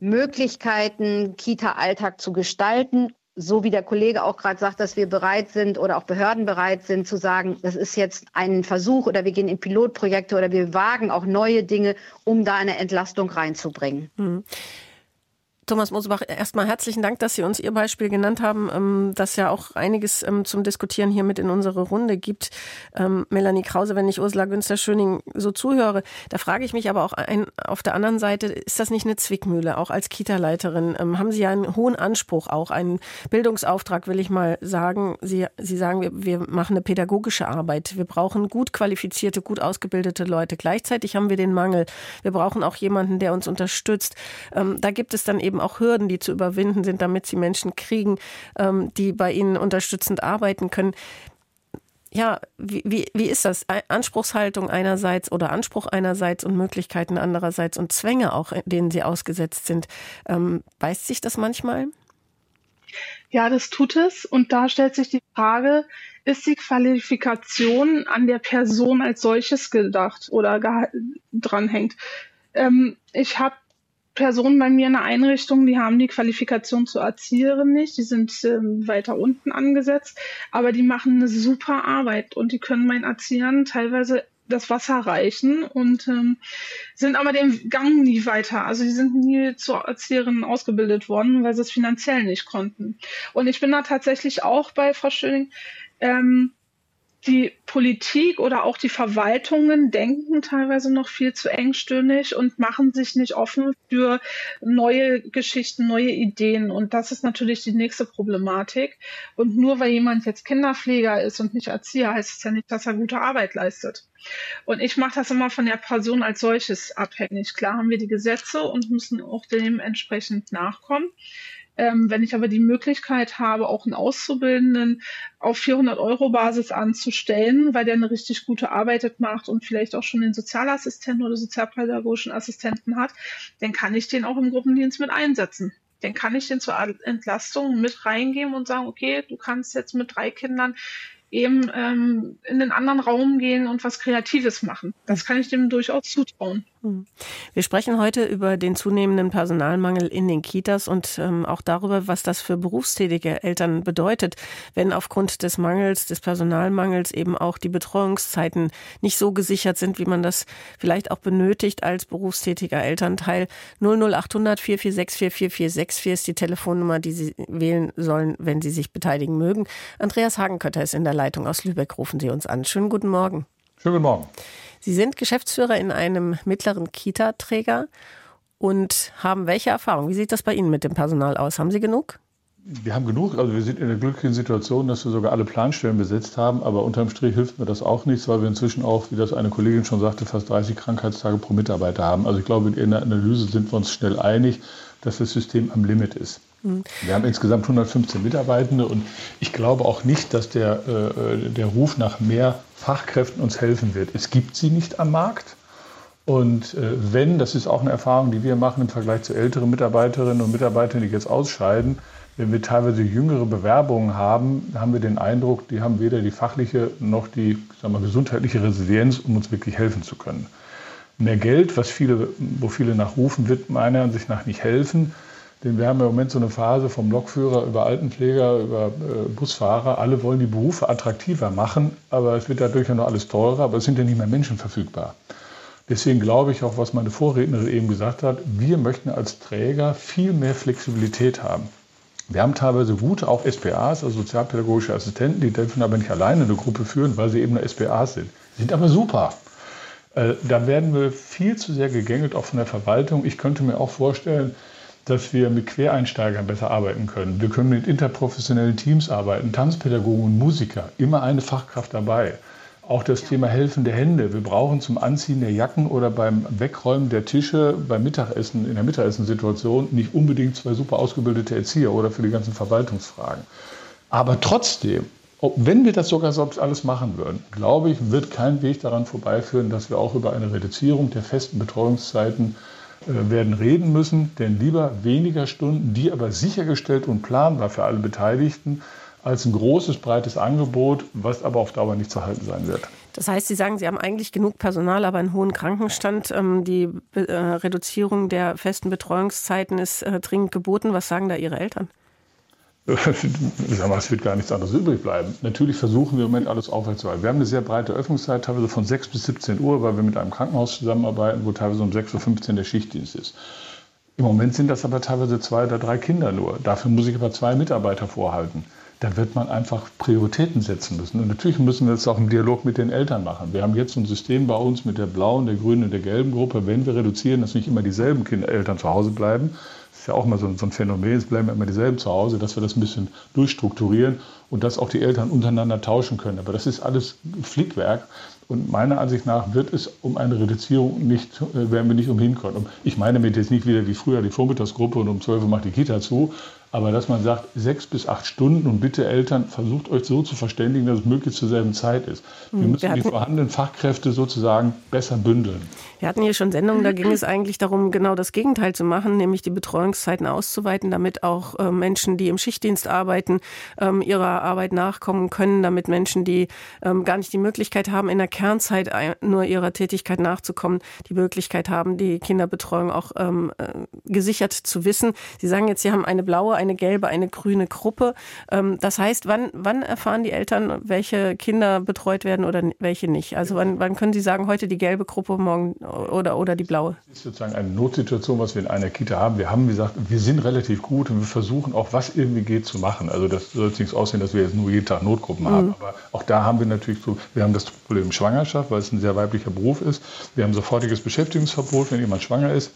Möglichkeiten, Kita-Alltag zu gestalten so wie der Kollege auch gerade sagt, dass wir bereit sind oder auch Behörden bereit sind zu sagen, das ist jetzt ein Versuch oder wir gehen in Pilotprojekte oder wir wagen auch neue Dinge, um da eine Entlastung reinzubringen. Mhm. Thomas Mosebach, erstmal herzlichen Dank, dass Sie uns Ihr Beispiel genannt haben, ähm, das ja auch einiges ähm, zum Diskutieren hier mit in unsere Runde gibt. Ähm, Melanie Krause, wenn ich Ursula Günster-Schöning so zuhöre, da frage ich mich aber auch ein, auf der anderen Seite, ist das nicht eine Zwickmühle, auch als Kita-Leiterin? haben Sie ja einen hohen Anspruch, auch einen Bildungsauftrag, will ich mal sagen. Sie, Sie sagen, wir, wir machen eine pädagogische Arbeit. Wir brauchen gut qualifizierte, gut ausgebildete Leute. Gleichzeitig haben wir den Mangel. Wir brauchen auch jemanden, der uns unterstützt. da gibt es dann eben eben auch Hürden, die zu überwinden sind, damit sie Menschen kriegen, ähm, die bei ihnen unterstützend arbeiten können. Ja, wie, wie, wie ist das? Anspruchshaltung einerseits oder Anspruch einerseits und Möglichkeiten andererseits und Zwänge auch, denen sie ausgesetzt sind. Ähm, beißt sich das manchmal? Ja, das tut es. Und da stellt sich die Frage, ist die Qualifikation an der Person als solches gedacht oder dranhängt? Ähm, ich habe Personen bei mir in der Einrichtung, die haben die Qualifikation zur Erzieherin nicht, die sind ähm, weiter unten angesetzt, aber die machen eine super Arbeit und die können meinen Erziehern teilweise das Wasser reichen und ähm, sind aber den Gang nie weiter. Also die sind nie zur Erzieherin ausgebildet worden, weil sie es finanziell nicht konnten. Und ich bin da tatsächlich auch bei Frau Schöning. Ähm, die Politik oder auch die Verwaltungen denken teilweise noch viel zu engstirnig und machen sich nicht offen für neue Geschichten, neue Ideen. Und das ist natürlich die nächste Problematik. Und nur weil jemand jetzt Kinderpfleger ist und nicht Erzieher, heißt es ja nicht, dass er gute Arbeit leistet. Und ich mache das immer von der Person als solches abhängig. Klar haben wir die Gesetze und müssen auch dementsprechend nachkommen. Ähm, wenn ich aber die Möglichkeit habe, auch einen Auszubildenden auf 400 Euro Basis anzustellen, weil der eine richtig gute Arbeit macht und vielleicht auch schon den Sozialassistenten oder sozialpädagogischen Assistenten hat, dann kann ich den auch im Gruppendienst mit einsetzen. Dann kann ich den zur Entlastung mit reingeben und sagen, okay, du kannst jetzt mit drei Kindern eben ähm, in den anderen Raum gehen und was Kreatives machen. Das kann ich dem durchaus zutrauen. Hm. Wir sprechen heute über den zunehmenden Personalmangel in den Kitas und ähm, auch darüber, was das für berufstätige Eltern bedeutet, wenn aufgrund des Mangels, des Personalmangels eben auch die Betreuungszeiten nicht so gesichert sind, wie man das vielleicht auch benötigt als berufstätiger Elternteil. 00800 446 4464 ist die Telefonnummer, die Sie wählen sollen, wenn Sie sich beteiligen mögen. Andreas Hagenkötter ist in der Leitung aus Lübeck. Rufen Sie uns an. Schönen guten Morgen. Schönen guten Morgen. Sie sind Geschäftsführer in einem mittleren Kita-Träger und haben welche Erfahrung? Wie sieht das bei Ihnen mit dem Personal aus? Haben Sie genug? Wir haben genug. Also wir sind in der glücklichen Situation, dass wir sogar alle Planstellen besetzt haben. Aber unterm Strich hilft mir das auch nichts, weil wir inzwischen auch, wie das eine Kollegin schon sagte, fast 30 Krankheitstage pro Mitarbeiter haben. Also ich glaube, in der Analyse sind wir uns schnell einig, dass das System am Limit ist. Mhm. Wir haben insgesamt 115 Mitarbeitende und ich glaube auch nicht, dass der, äh, der Ruf nach mehr Fachkräften uns helfen wird. Es gibt sie nicht am Markt. Und äh, wenn, das ist auch eine Erfahrung, die wir machen im Vergleich zu älteren Mitarbeiterinnen und Mitarbeitern, die jetzt ausscheiden, wenn wir teilweise jüngere Bewerbungen haben, haben wir den Eindruck, die haben weder die fachliche noch die sagen wir, gesundheitliche Resilienz, um uns wirklich helfen zu können. Mehr Geld, was viele, wo viele nachrufen, wird meiner Ansicht nach nicht helfen. Denn wir haben im Moment so eine Phase vom Lokführer über Altenpfleger, über äh, Busfahrer. Alle wollen die Berufe attraktiver machen, aber es wird dadurch ja noch alles teurer, aber es sind ja nicht mehr Menschen verfügbar. Deswegen glaube ich auch, was meine Vorrednerin eben gesagt hat, wir möchten als Träger viel mehr Flexibilität haben. Wir haben teilweise gute, auch SPAs, also sozialpädagogische Assistenten, die dürfen aber nicht alleine eine Gruppe führen, weil sie eben eine SPAs sind. Sind aber super. Äh, da werden wir viel zu sehr gegängelt, auch von der Verwaltung. Ich könnte mir auch vorstellen, dass wir mit Quereinsteigern besser arbeiten können. Wir können mit interprofessionellen Teams arbeiten, Tanzpädagogen und Musiker, immer eine Fachkraft dabei. Auch das Thema helfende Hände. Wir brauchen zum Anziehen der Jacken oder beim Wegräumen der Tische beim Mittagessen, in der Mittagessensituation nicht unbedingt zwei super ausgebildete Erzieher oder für die ganzen Verwaltungsfragen. Aber trotzdem, wenn wir das sogar selbst alles machen würden, glaube ich, wird kein Weg daran vorbeiführen, dass wir auch über eine Reduzierung der festen Betreuungszeiten werden reden müssen, denn lieber weniger Stunden, die aber sichergestellt und planbar für alle Beteiligten, als ein großes, breites Angebot, was aber auf Dauer nicht zu halten sein wird. Das heißt, Sie sagen, Sie haben eigentlich genug Personal, aber einen hohen Krankenstand. Ähm, die äh, Reduzierung der festen Betreuungszeiten ist äh, dringend geboten. Was sagen da Ihre Eltern? Es wird gar nichts anderes übrig bleiben. Natürlich versuchen wir im Moment alles aufrechtzuerhalten. Wir haben eine sehr breite Öffnungszeit, teilweise von 6 bis 17 Uhr, weil wir mit einem Krankenhaus zusammenarbeiten, wo teilweise um 6.15 Uhr der Schichtdienst ist. Im Moment sind das aber teilweise zwei oder drei Kinder nur. Dafür muss ich aber zwei Mitarbeiter vorhalten. Da wird man einfach Prioritäten setzen müssen. Und natürlich müssen wir das auch im Dialog mit den Eltern machen. Wir haben jetzt ein System bei uns mit der blauen, der grünen und der gelben Gruppe. Wenn wir reduzieren, dass nicht immer dieselben Kinder, Eltern zu Hause bleiben, ja auch mal so, so ein Phänomen, es bleiben immer dieselben zu Hause, dass wir das ein bisschen durchstrukturieren und dass auch die Eltern untereinander tauschen können. Aber das ist alles Flickwerk. Und meiner Ansicht nach wird es um eine Reduzierung nicht, äh, werden wir nicht umhin können. Ich meine mit jetzt nicht wieder wie früher die Vormittagsgruppe und um 12 Uhr macht die Kita zu, aber dass man sagt, sechs bis acht Stunden und bitte Eltern, versucht euch so zu verständigen, dass es möglichst zur selben Zeit ist. Wir hm, müssen die vorhandenen Fachkräfte sozusagen besser bündeln. Wir hatten hier schon Sendungen, da ging es eigentlich darum, genau das Gegenteil zu machen, nämlich die Betreuungszeiten auszuweiten, damit auch äh, Menschen, die im Schichtdienst arbeiten, ähm, ihrer Arbeit nachkommen können, damit Menschen, die ähm, gar nicht die Möglichkeit haben, in der Kernzeit nur ihrer Tätigkeit nachzukommen, die Möglichkeit haben, die Kinderbetreuung auch ähm, äh, gesichert zu wissen. Sie sagen jetzt, Sie haben eine blaue eine gelbe, eine grüne Gruppe. Ähm, das heißt, wann, wann erfahren die Eltern, welche Kinder betreut werden oder welche nicht? Also wann, wann können Sie sagen, heute die gelbe Gruppe, morgen oder, oder die blaue? Das ist sozusagen eine Notsituation, was wir in einer Kita haben. Wir haben gesagt, wir sind relativ gut und wir versuchen auch, was irgendwie geht, zu machen. Also das soll jetzt nichts aussehen, dass wir jetzt nur jeden Tag Notgruppen mhm. haben. Aber auch da haben wir natürlich so, wir haben das Problem Schwangerschaft, weil es ein sehr weiblicher Beruf ist. Wir haben sofortiges Beschäftigungsverbot, wenn jemand schwanger ist.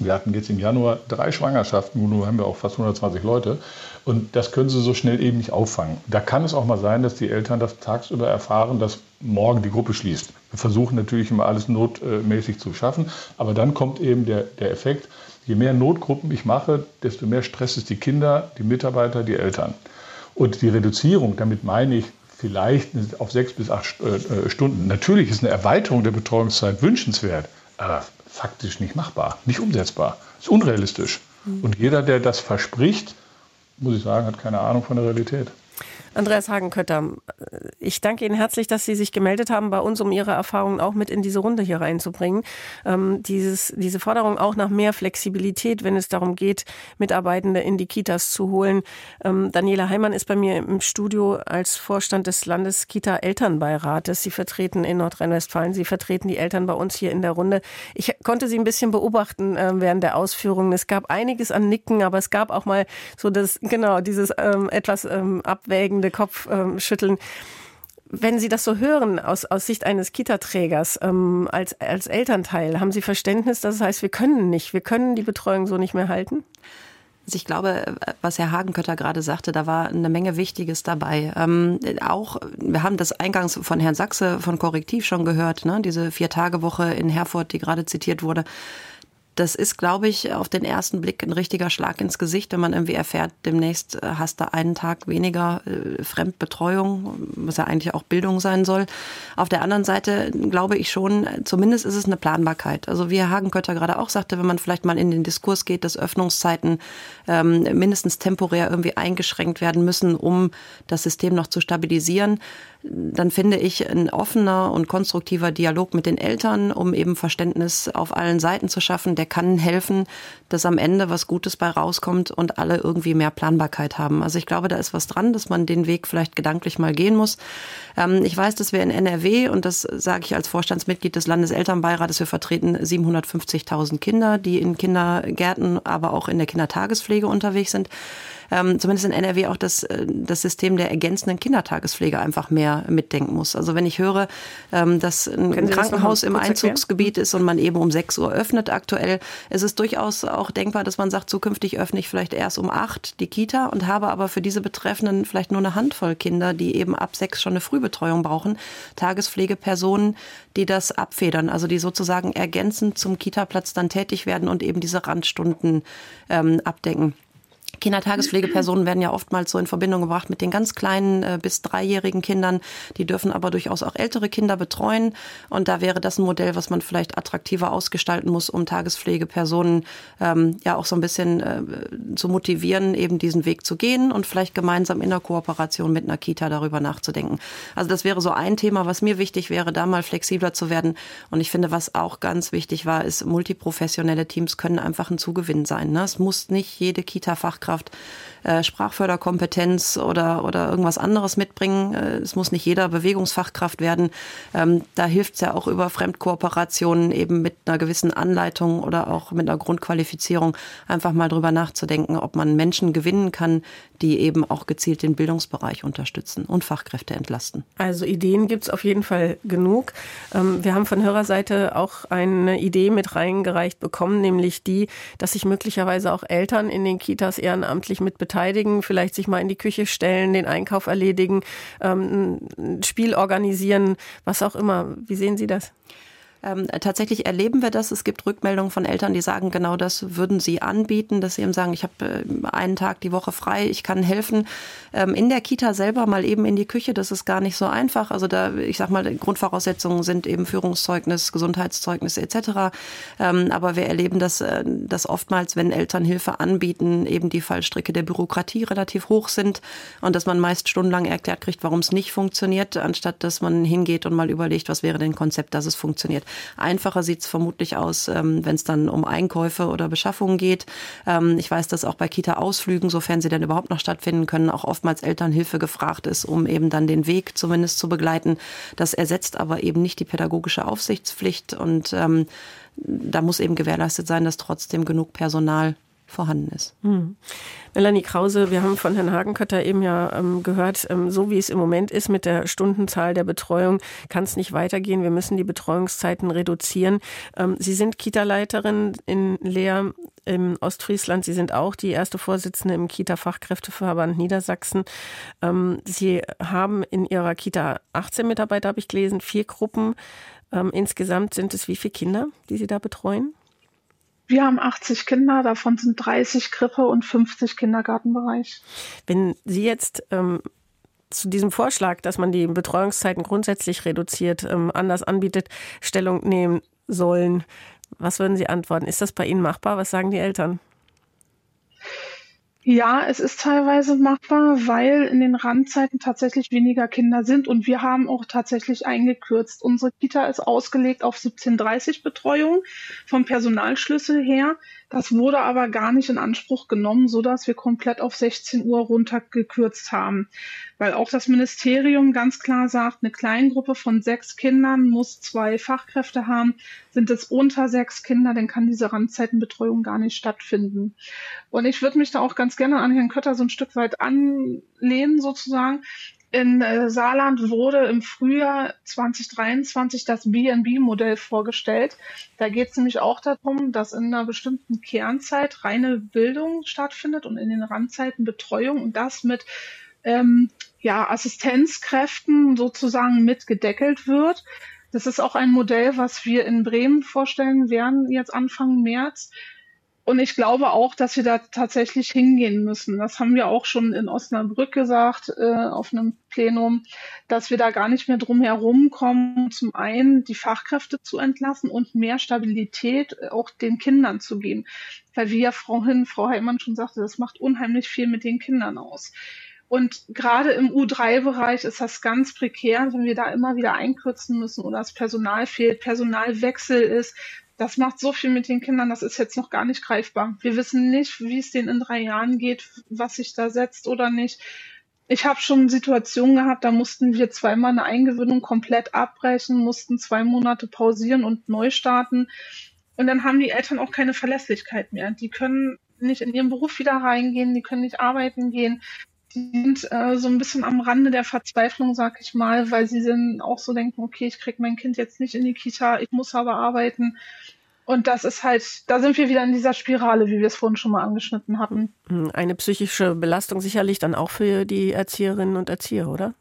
Wir hatten jetzt im Januar drei Schwangerschaften, nun haben wir auch fast 120 Leute. Und das können sie so schnell eben nicht auffangen. Da kann es auch mal sein, dass die Eltern das tagsüber erfahren, dass morgen die Gruppe schließt. Wir versuchen natürlich immer alles notmäßig zu schaffen, aber dann kommt eben der, der Effekt, je mehr Notgruppen ich mache, desto mehr Stress ist die Kinder, die Mitarbeiter, die Eltern. Und die Reduzierung, damit meine ich vielleicht auf sechs bis acht äh, Stunden. Natürlich ist eine Erweiterung der Betreuungszeit wünschenswert, aber faktisch nicht machbar, nicht umsetzbar, ist unrealistisch. Mhm. Und jeder, der das verspricht, muss ich sagen, hat keine Ahnung von der Realität. Andreas Hagenkötter, ich danke Ihnen herzlich, dass Sie sich gemeldet haben bei uns, um Ihre Erfahrungen auch mit in diese Runde hier reinzubringen. Ähm, dieses, diese Forderung auch nach mehr Flexibilität, wenn es darum geht, Mitarbeitende in die Kitas zu holen. Ähm, Daniela Heimann ist bei mir im Studio als Vorstand des Landeskita-Elternbeirates. Sie vertreten in Nordrhein-Westfalen, Sie vertreten die Eltern bei uns hier in der Runde. Ich konnte Sie ein bisschen beobachten äh, während der Ausführungen. Es gab einiges an Nicken, aber es gab auch mal so das, genau, dieses ähm, etwas ähm, abwägen ablenkende Kopfschütteln. Wenn Sie das so hören aus, aus Sicht eines Kita-Trägers ähm, als, als Elternteil, haben Sie Verständnis, dass es heißt, wir können nicht, wir können die Betreuung so nicht mehr halten? Also ich glaube, was Herr Hagenkötter gerade sagte, da war eine Menge Wichtiges dabei. Ähm, auch, wir haben das eingangs von Herrn Sachse von Korrektiv schon gehört, ne? diese Vier-Tage-Woche in Herford, die gerade zitiert wurde das ist, glaube ich, auf den ersten Blick ein richtiger Schlag ins Gesicht, wenn man irgendwie erfährt, demnächst äh, hast du einen Tag weniger äh, Fremdbetreuung, was ja eigentlich auch Bildung sein soll. Auf der anderen Seite glaube ich schon, zumindest ist es eine Planbarkeit. Also wie Herr Hagenkötter gerade auch sagte, wenn man vielleicht mal in den Diskurs geht, dass Öffnungszeiten ähm, mindestens temporär irgendwie eingeschränkt werden müssen, um das System noch zu stabilisieren, dann finde ich ein offener und konstruktiver Dialog mit den Eltern, um eben Verständnis auf allen Seiten zu schaffen, der kann helfen, dass am Ende was Gutes bei rauskommt und alle irgendwie mehr Planbarkeit haben. Also ich glaube, da ist was dran, dass man den Weg vielleicht gedanklich mal gehen muss. Ähm, ich weiß, dass wir in NRW, und das sage ich als Vorstandsmitglied des Landeselternbeirates, wir vertreten 750.000 Kinder, die in Kindergärten, aber auch in der Kindertagespflege unterwegs sind ähm, zumindest in NRW auch das, äh, das System der ergänzenden Kindertagespflege einfach mehr mitdenken muss. Also wenn ich höre, ähm, dass ein Krankenhaus im Einzugsgebiet ist und man eben um 6 Uhr öffnet aktuell, ist es durchaus auch denkbar, dass man sagt, zukünftig öffne ich vielleicht erst um 8 die Kita und habe aber für diese Betreffenden vielleicht nur eine Handvoll Kinder, die eben ab 6 schon eine Frühbetreuung brauchen. Tagespflegepersonen, die das abfedern, also die sozusagen ergänzend zum Kita-Platz dann tätig werden und eben diese Randstunden ähm, abdecken. Kindertagespflegepersonen werden ja oftmals so in Verbindung gebracht mit den ganz kleinen äh, bis dreijährigen Kindern. Die dürfen aber durchaus auch ältere Kinder betreuen. Und da wäre das ein Modell, was man vielleicht attraktiver ausgestalten muss, um Tagespflegepersonen ähm, ja auch so ein bisschen äh, zu motivieren, eben diesen Weg zu gehen und vielleicht gemeinsam in der Kooperation mit einer Kita darüber nachzudenken. Also das wäre so ein Thema, was mir wichtig wäre, da mal flexibler zu werden. Und ich finde, was auch ganz wichtig war, ist, multiprofessionelle Teams können einfach ein Zugewinn sein. Ne? Es muss nicht jede Kita-Fachkraft Fachkraft äh, Sprachförderkompetenz oder, oder irgendwas anderes mitbringen. Äh, es muss nicht jeder Bewegungsfachkraft werden. Ähm, da hilft es ja auch über Fremdkooperationen eben mit einer gewissen Anleitung oder auch mit einer Grundqualifizierung einfach mal drüber nachzudenken, ob man Menschen gewinnen kann, die eben auch gezielt den Bildungsbereich unterstützen und Fachkräfte entlasten. Also Ideen gibt es auf jeden Fall genug. Ähm, wir haben von Hörerseite auch eine Idee mit reingereicht bekommen, nämlich die, dass sich möglicherweise auch Eltern in den Kitas ehrenamtlich mit beteiligen, vielleicht sich mal in die Küche stellen, den Einkauf erledigen, ähm, ein Spiel organisieren, was auch immer. Wie sehen Sie das? Ähm, tatsächlich erleben wir das. Es gibt Rückmeldungen von Eltern, die sagen, genau das würden sie anbieten, dass sie eben sagen, ich habe äh, einen Tag die Woche frei, ich kann helfen. Ähm, in der Kita selber mal eben in die Küche, das ist gar nicht so einfach. Also da, ich sag mal, Grundvoraussetzungen sind eben Führungszeugnis, Gesundheitszeugnis etc. Ähm, aber wir erleben das, äh, dass oftmals, wenn Eltern Hilfe anbieten, eben die Fallstricke der Bürokratie relativ hoch sind und dass man meist stundenlang erklärt kriegt, warum es nicht funktioniert, anstatt dass man hingeht und mal überlegt, was wäre denn Konzept, dass es funktioniert. Einfacher sieht es vermutlich aus, ähm, wenn es dann um Einkäufe oder Beschaffungen geht. Ähm, ich weiß, dass auch bei Kita-Ausflügen, sofern sie denn überhaupt noch stattfinden können, auch oftmals Elternhilfe gefragt ist, um eben dann den Weg zumindest zu begleiten. Das ersetzt aber eben nicht die pädagogische Aufsichtspflicht und ähm, da muss eben gewährleistet sein, dass trotzdem genug Personal vorhanden ist. Hm. Melanie Krause, wir haben von Herrn Hagenkötter eben ja ähm, gehört, ähm, so wie es im Moment ist mit der Stundenzahl der Betreuung, kann es nicht weitergehen. Wir müssen die Betreuungszeiten reduzieren. Ähm, Sie sind Kita-Leiterin in Leer im Ostfriesland. Sie sind auch die erste Vorsitzende im Kita-Fachkräfteverband Niedersachsen. Ähm, Sie haben in Ihrer Kita 18 Mitarbeiter, habe ich gelesen, vier Gruppen. Ähm, insgesamt sind es wie viele Kinder, die Sie da betreuen? Wir haben 80 Kinder, davon sind 30 Krippe und 50 Kindergartenbereich. Wenn Sie jetzt ähm, zu diesem Vorschlag, dass man die Betreuungszeiten grundsätzlich reduziert, ähm, anders anbietet, Stellung nehmen sollen, was würden Sie antworten? Ist das bei Ihnen machbar? Was sagen die Eltern? Ja, es ist teilweise machbar, weil in den Randzeiten tatsächlich weniger Kinder sind und wir haben auch tatsächlich eingekürzt. Unsere Kita ist ausgelegt auf 17.30 Betreuung vom Personalschlüssel her. Das wurde aber gar nicht in Anspruch genommen, so dass wir komplett auf 16 Uhr runtergekürzt haben. Weil auch das Ministerium ganz klar sagt, eine Kleingruppe von sechs Kindern muss zwei Fachkräfte haben. Sind es unter sechs Kinder, dann kann diese Randzeitenbetreuung gar nicht stattfinden. Und ich würde mich da auch ganz gerne an Herrn Kötter so ein Stück weit anlehnen, sozusagen. In äh, Saarland wurde im Frühjahr 2023 das BNB-Modell vorgestellt. Da geht es nämlich auch darum, dass in einer bestimmten Kernzeit reine Bildung stattfindet und in den Randzeiten Betreuung und das mit ähm, ja, Assistenzkräften sozusagen mitgedeckelt wird. Das ist auch ein Modell, was wir in Bremen vorstellen werden, jetzt Anfang März. Und ich glaube auch, dass wir da tatsächlich hingehen müssen. Das haben wir auch schon in Osnabrück gesagt, äh, auf einem Plenum, dass wir da gar nicht mehr drum herum kommen, zum einen die Fachkräfte zu entlassen und mehr Stabilität äh, auch den Kindern zu geben. Weil wie ja vorhin Frau Heimann schon sagte, das macht unheimlich viel mit den Kindern aus. Und gerade im U3-Bereich ist das ganz prekär, wenn wir da immer wieder einkürzen müssen oder das Personal fehlt, Personalwechsel ist, das macht so viel mit den Kindern, das ist jetzt noch gar nicht greifbar. Wir wissen nicht, wie es denen in drei Jahren geht, was sich da setzt oder nicht. Ich habe schon Situationen gehabt, da mussten wir zweimal eine Eingewöhnung komplett abbrechen, mussten zwei Monate pausieren und neu starten. Und dann haben die Eltern auch keine Verlässlichkeit mehr. Die können nicht in ihren Beruf wieder reingehen, die können nicht arbeiten gehen. Die sind äh, so ein bisschen am Rande der Verzweiflung, sag ich mal, weil sie dann auch so denken, okay, ich krieg mein Kind jetzt nicht in die Kita, ich muss aber arbeiten. Und das ist halt, da sind wir wieder in dieser Spirale, wie wir es vorhin schon mal angeschnitten hatten. Hm, eine psychische Belastung sicherlich dann auch für die Erzieherinnen und Erzieher, oder?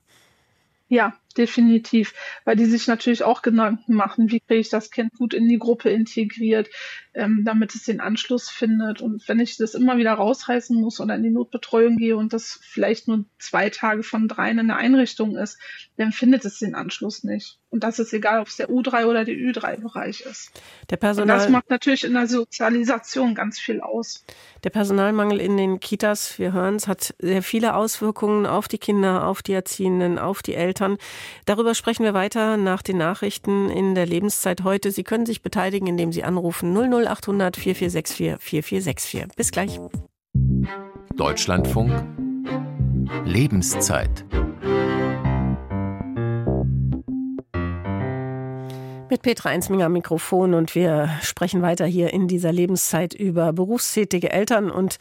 Ja, definitiv, weil die sich natürlich auch Gedanken machen, wie kriege ich das Kind gut in die Gruppe integriert, ähm, damit es den Anschluss findet. Und wenn ich das immer wieder rausreißen muss oder in die Notbetreuung gehe und das vielleicht nur zwei Tage von drei in der Einrichtung ist, dann findet es den Anschluss nicht. Und das ist egal, ob es der U3 oder der Ü3-Bereich ist. Der Personal und das macht natürlich in der Sozialisation ganz viel aus. Der Personalmangel in den Kitas, wir hören es, hat sehr viele Auswirkungen auf die Kinder, auf die Erziehenden, auf die Eltern. Darüber sprechen wir weiter nach den Nachrichten in der Lebenszeit heute. Sie können sich beteiligen, indem Sie anrufen 00800 4464 4464. Bis gleich. Deutschlandfunk Lebenszeit Mit Petra Einsminger am Mikrofon und wir sprechen weiter hier in dieser Lebenszeit über berufstätige Eltern und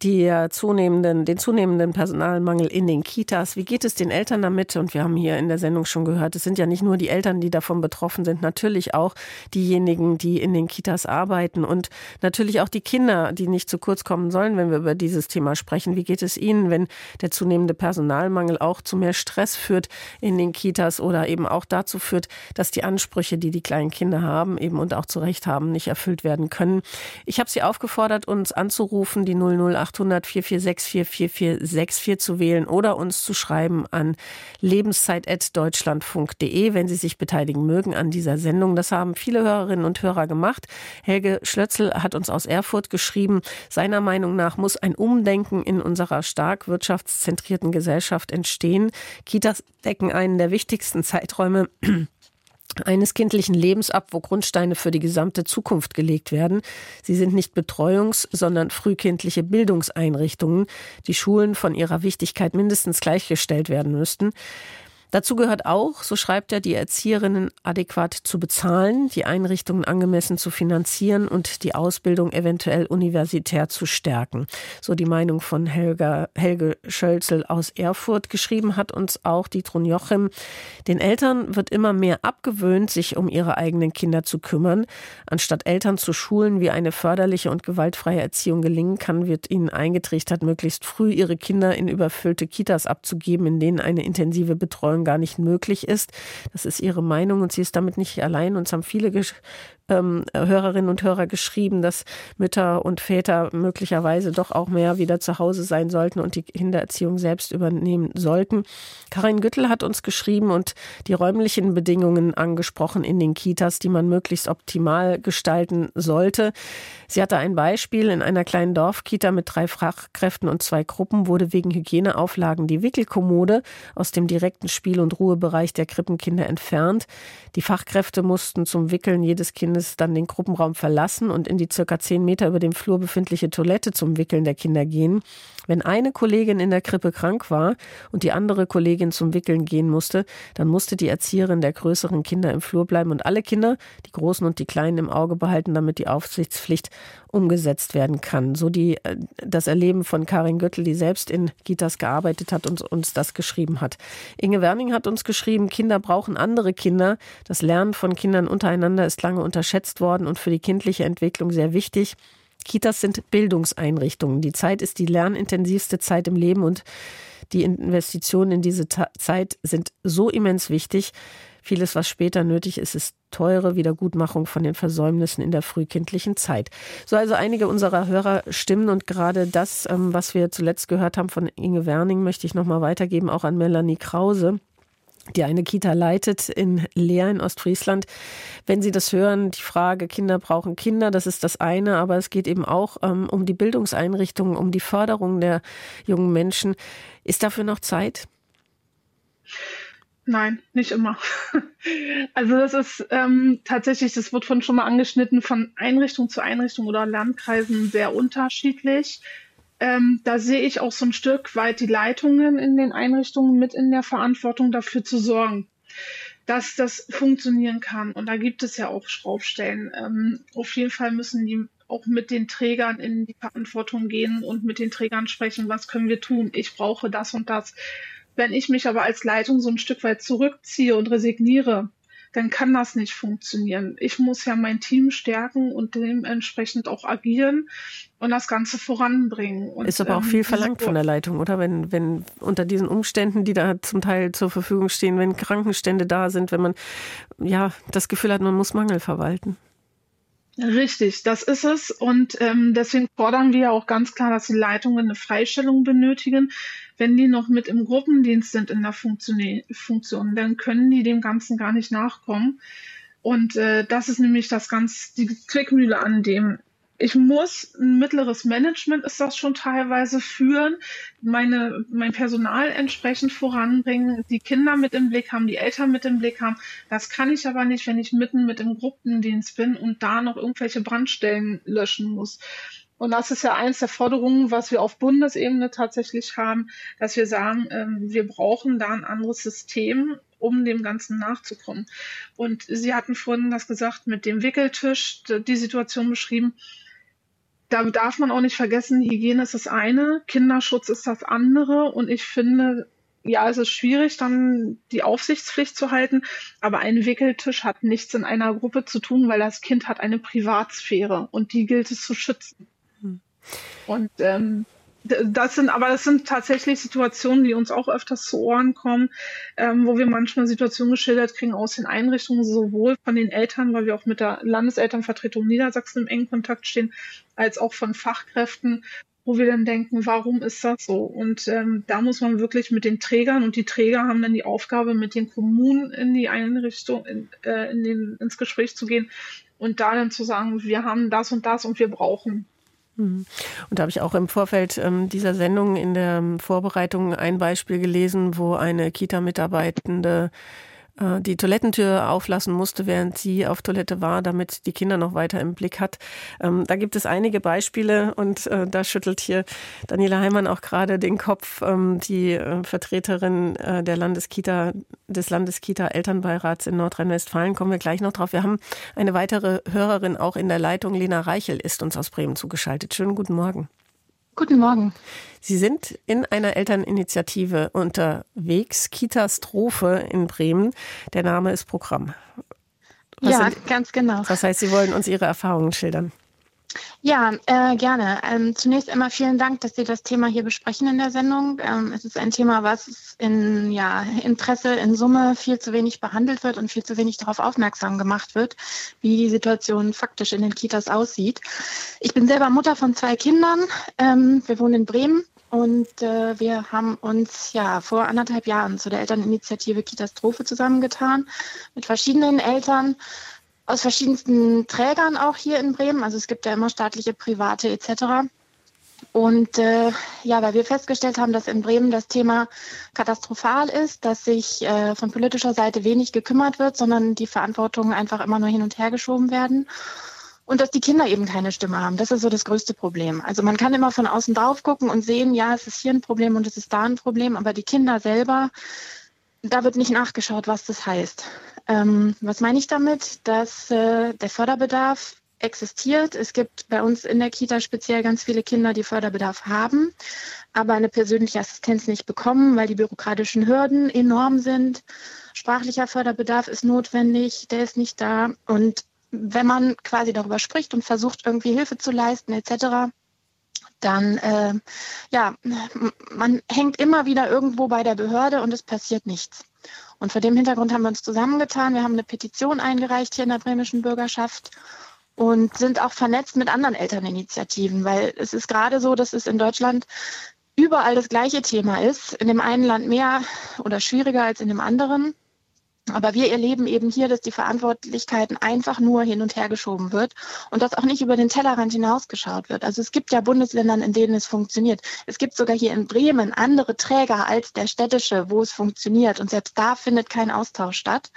die zunehmenden, den zunehmenden Personalmangel in den Kitas. Wie geht es den Eltern damit? Und wir haben hier in der Sendung schon gehört, es sind ja nicht nur die Eltern, die davon betroffen sind, natürlich auch diejenigen, die in den Kitas arbeiten und natürlich auch die Kinder, die nicht zu kurz kommen sollen, wenn wir über dieses Thema sprechen. Wie geht es ihnen, wenn der zunehmende Personalmangel auch zu mehr Stress führt in den Kitas oder eben auch dazu führt, dass die Ansprüche, die die die kleinen Kinder haben eben und auch zu Recht haben, nicht erfüllt werden können. Ich habe Sie aufgefordert, uns anzurufen, die 00800 446 4464 zu wählen oder uns zu schreiben an lebenszeit.deutschlandfunk.de, wenn Sie sich beteiligen mögen an dieser Sendung. Das haben viele Hörerinnen und Hörer gemacht. Helge Schlötzel hat uns aus Erfurt geschrieben, seiner Meinung nach muss ein Umdenken in unserer stark wirtschaftszentrierten Gesellschaft entstehen. Kitas decken einen der wichtigsten Zeiträume eines kindlichen Lebens ab, wo Grundsteine für die gesamte Zukunft gelegt werden. Sie sind nicht Betreuungs-, sondern frühkindliche Bildungseinrichtungen, die Schulen von ihrer Wichtigkeit mindestens gleichgestellt werden müssten. Dazu gehört auch, so schreibt er, die Erzieherinnen adäquat zu bezahlen, die Einrichtungen angemessen zu finanzieren und die Ausbildung eventuell universitär zu stärken. So die Meinung von Helga, Helge Schölzel aus Erfurt. Geschrieben hat uns auch Dietron Jochem. Den Eltern wird immer mehr abgewöhnt, sich um ihre eigenen Kinder zu kümmern. Anstatt Eltern zu schulen, wie eine förderliche und gewaltfreie Erziehung gelingen kann, wird ihnen eingetrichtert, möglichst früh ihre Kinder in überfüllte Kitas abzugeben, in denen eine intensive Betreuung Frauen gar nicht möglich ist. Das ist ihre Meinung und sie ist damit nicht allein. Uns haben viele ähm, Hörerinnen und Hörer geschrieben, dass Mütter und Väter möglicherweise doch auch mehr wieder zu Hause sein sollten und die Kindererziehung selbst übernehmen sollten. Karin Güttel hat uns geschrieben und die räumlichen Bedingungen angesprochen in den Kitas, die man möglichst optimal gestalten sollte. Sie hatte ein Beispiel. In einer kleinen Dorfkita mit drei Fachkräften und zwei Gruppen wurde wegen Hygieneauflagen die Wickelkommode aus dem direkten Spiel- und Ruhebereich der Krippenkinder entfernt. Die Fachkräfte mussten zum Wickeln jedes Kindes dann den Gruppenraum verlassen und in die circa zehn Meter über dem Flur befindliche Toilette zum Wickeln der Kinder gehen. Wenn eine Kollegin in der Krippe krank war und die andere Kollegin zum Wickeln gehen musste, dann musste die Erzieherin der größeren Kinder im Flur bleiben und alle Kinder, die Großen und die Kleinen, im Auge behalten, damit die Aufsichtspflicht umgesetzt werden kann. So die, äh, das Erleben von Karin Göttel, die selbst in Gitas gearbeitet hat und uns das geschrieben hat. Inge Werning hat uns geschrieben, Kinder brauchen andere Kinder. Das Lernen von Kindern untereinander ist lange unterschätzt worden und für die kindliche Entwicklung sehr wichtig. Kitas sind Bildungseinrichtungen. Die Zeit ist die lernintensivste Zeit im Leben und die Investitionen in diese Zeit sind so immens wichtig. Vieles, was später nötig ist, ist teure Wiedergutmachung von den Versäumnissen in der frühkindlichen Zeit. So also einige unserer Hörer stimmen und gerade das, ähm, was wir zuletzt gehört haben von Inge Werning, möchte ich nochmal weitergeben, auch an Melanie Krause die eine Kita leitet in Leer in Ostfriesland. Wenn Sie das hören, die Frage, Kinder brauchen Kinder, das ist das eine, aber es geht eben auch ähm, um die Bildungseinrichtungen, um die Förderung der jungen Menschen. Ist dafür noch Zeit? Nein, nicht immer. Also das ist ähm, tatsächlich, das wird von schon mal angeschnitten, von Einrichtung zu Einrichtung oder Landkreisen sehr unterschiedlich. Ähm, da sehe ich auch so ein Stück weit die Leitungen in den Einrichtungen mit in der Verantwortung dafür zu sorgen, dass das funktionieren kann. Und da gibt es ja auch Schraubstellen. Ähm, auf jeden Fall müssen die auch mit den Trägern in die Verantwortung gehen und mit den Trägern sprechen, was können wir tun? Ich brauche das und das. Wenn ich mich aber als Leitung so ein Stück weit zurückziehe und resigniere, dann kann das nicht funktionieren. Ich muss ja mein Team stärken und dementsprechend auch agieren und das Ganze voranbringen. Und, ist aber auch ähm, viel verlangt von der Leitung, oder? Wenn, wenn unter diesen Umständen, die da zum Teil zur Verfügung stehen, wenn Krankenstände da sind, wenn man ja das Gefühl hat, man muss Mangel verwalten. Richtig, das ist es. Und ähm, deswegen fordern wir auch ganz klar, dass die Leitungen eine Freistellung benötigen. Wenn die noch mit im Gruppendienst sind in der Funktion, Funktion dann können die dem Ganzen gar nicht nachkommen. Und äh, das ist nämlich das ganz, die Zwickmühle an dem ich muss ein mittleres Management ist das schon teilweise führen, meine, mein Personal entsprechend voranbringen, die Kinder mit im Blick haben, die Eltern mit im Blick haben. Das kann ich aber nicht, wenn ich mitten mit im Gruppendienst bin und da noch irgendwelche Brandstellen löschen muss. Und das ist ja eins der Forderungen, was wir auf Bundesebene tatsächlich haben, dass wir sagen, ähm, wir brauchen da ein anderes System, um dem Ganzen nachzukommen. Und Sie hatten vorhin das gesagt mit dem Wickeltisch, die Situation beschrieben da darf man auch nicht vergessen, Hygiene ist das eine, Kinderschutz ist das andere. Und ich finde, ja, es ist schwierig, dann die Aufsichtspflicht zu halten, aber ein Wickeltisch hat nichts in einer Gruppe zu tun, weil das Kind hat eine Privatsphäre und die gilt es zu schützen. Und ähm, das sind, aber das sind tatsächlich Situationen, die uns auch öfters zu Ohren kommen, ähm, wo wir manchmal Situationen geschildert kriegen aus den Einrichtungen, sowohl von den Eltern, weil wir auch mit der Landeselternvertretung Niedersachsen im engen Kontakt stehen, als auch von Fachkräften, wo wir dann denken, warum ist das so? Und ähm, da muss man wirklich mit den Trägern und die Träger haben dann die Aufgabe, mit den Kommunen in die Einrichtung, in, äh, in den, ins Gespräch zu gehen und da dann zu sagen, wir haben das und das und wir brauchen. Und da habe ich auch im Vorfeld ähm, dieser Sendung in der Vorbereitung ein Beispiel gelesen, wo eine Kita-Mitarbeitende die Toilettentür auflassen musste, während sie auf Toilette war, damit die Kinder noch weiter im Blick hat. Ähm, da gibt es einige Beispiele und äh, da schüttelt hier Daniela Heimann auch gerade den Kopf, ähm, die äh, Vertreterin der Landeskita, des Landeskita-Elternbeirats in Nordrhein-Westfalen. Kommen wir gleich noch drauf. Wir haben eine weitere Hörerin auch in der Leitung. Lena Reichel ist uns aus Bremen zugeschaltet. Schönen guten Morgen. Guten Morgen. Sie sind in einer Elterninitiative unterwegs, Kitastrophe in Bremen. Der Name ist Programm. Was ja, sind, ganz genau. Das heißt, Sie wollen uns Ihre Erfahrungen schildern. Ja, äh, gerne. Ähm, zunächst einmal vielen Dank, dass Sie das Thema hier besprechen in der Sendung. Ähm, es ist ein Thema, was in ja, Interesse in Summe viel zu wenig behandelt wird und viel zu wenig darauf aufmerksam gemacht wird, wie die Situation faktisch in den Kitas aussieht. Ich bin selber Mutter von zwei Kindern. Ähm, wir wohnen in Bremen und äh, wir haben uns ja vor anderthalb Jahren zu der Elterninitiative Kitastrophe zusammengetan mit verschiedenen Eltern aus verschiedensten Trägern auch hier in Bremen. Also es gibt ja immer staatliche, private etc. Und äh, ja, weil wir festgestellt haben, dass in Bremen das Thema katastrophal ist, dass sich äh, von politischer Seite wenig gekümmert wird, sondern die Verantwortungen einfach immer nur hin und her geschoben werden. Und dass die Kinder eben keine Stimme haben. Das ist so das größte Problem. Also man kann immer von außen drauf gucken und sehen, ja, es ist hier ein Problem und es ist da ein Problem, aber die Kinder selber, da wird nicht nachgeschaut, was das heißt. Ähm, was meine ich damit? Dass äh, der Förderbedarf existiert. Es gibt bei uns in der Kita speziell ganz viele Kinder, die Förderbedarf haben, aber eine persönliche Assistenz nicht bekommen, weil die bürokratischen Hürden enorm sind. Sprachlicher Förderbedarf ist notwendig, der ist nicht da. Und wenn man quasi darüber spricht und versucht, irgendwie Hilfe zu leisten etc., dann äh, ja, man hängt immer wieder irgendwo bei der Behörde und es passiert nichts. Und vor dem Hintergrund haben wir uns zusammengetan. Wir haben eine Petition eingereicht hier in der bremischen Bürgerschaft und sind auch vernetzt mit anderen Elterninitiativen, weil es ist gerade so, dass es in Deutschland überall das gleiche Thema ist. In dem einen Land mehr oder schwieriger als in dem anderen. Aber wir erleben eben hier, dass die Verantwortlichkeiten einfach nur hin und her geschoben wird und dass auch nicht über den Tellerrand hinausgeschaut wird. Also es gibt ja Bundesländer, in denen es funktioniert. Es gibt sogar hier in Bremen andere Träger als der städtische, wo es funktioniert. Und selbst da findet kein Austausch statt.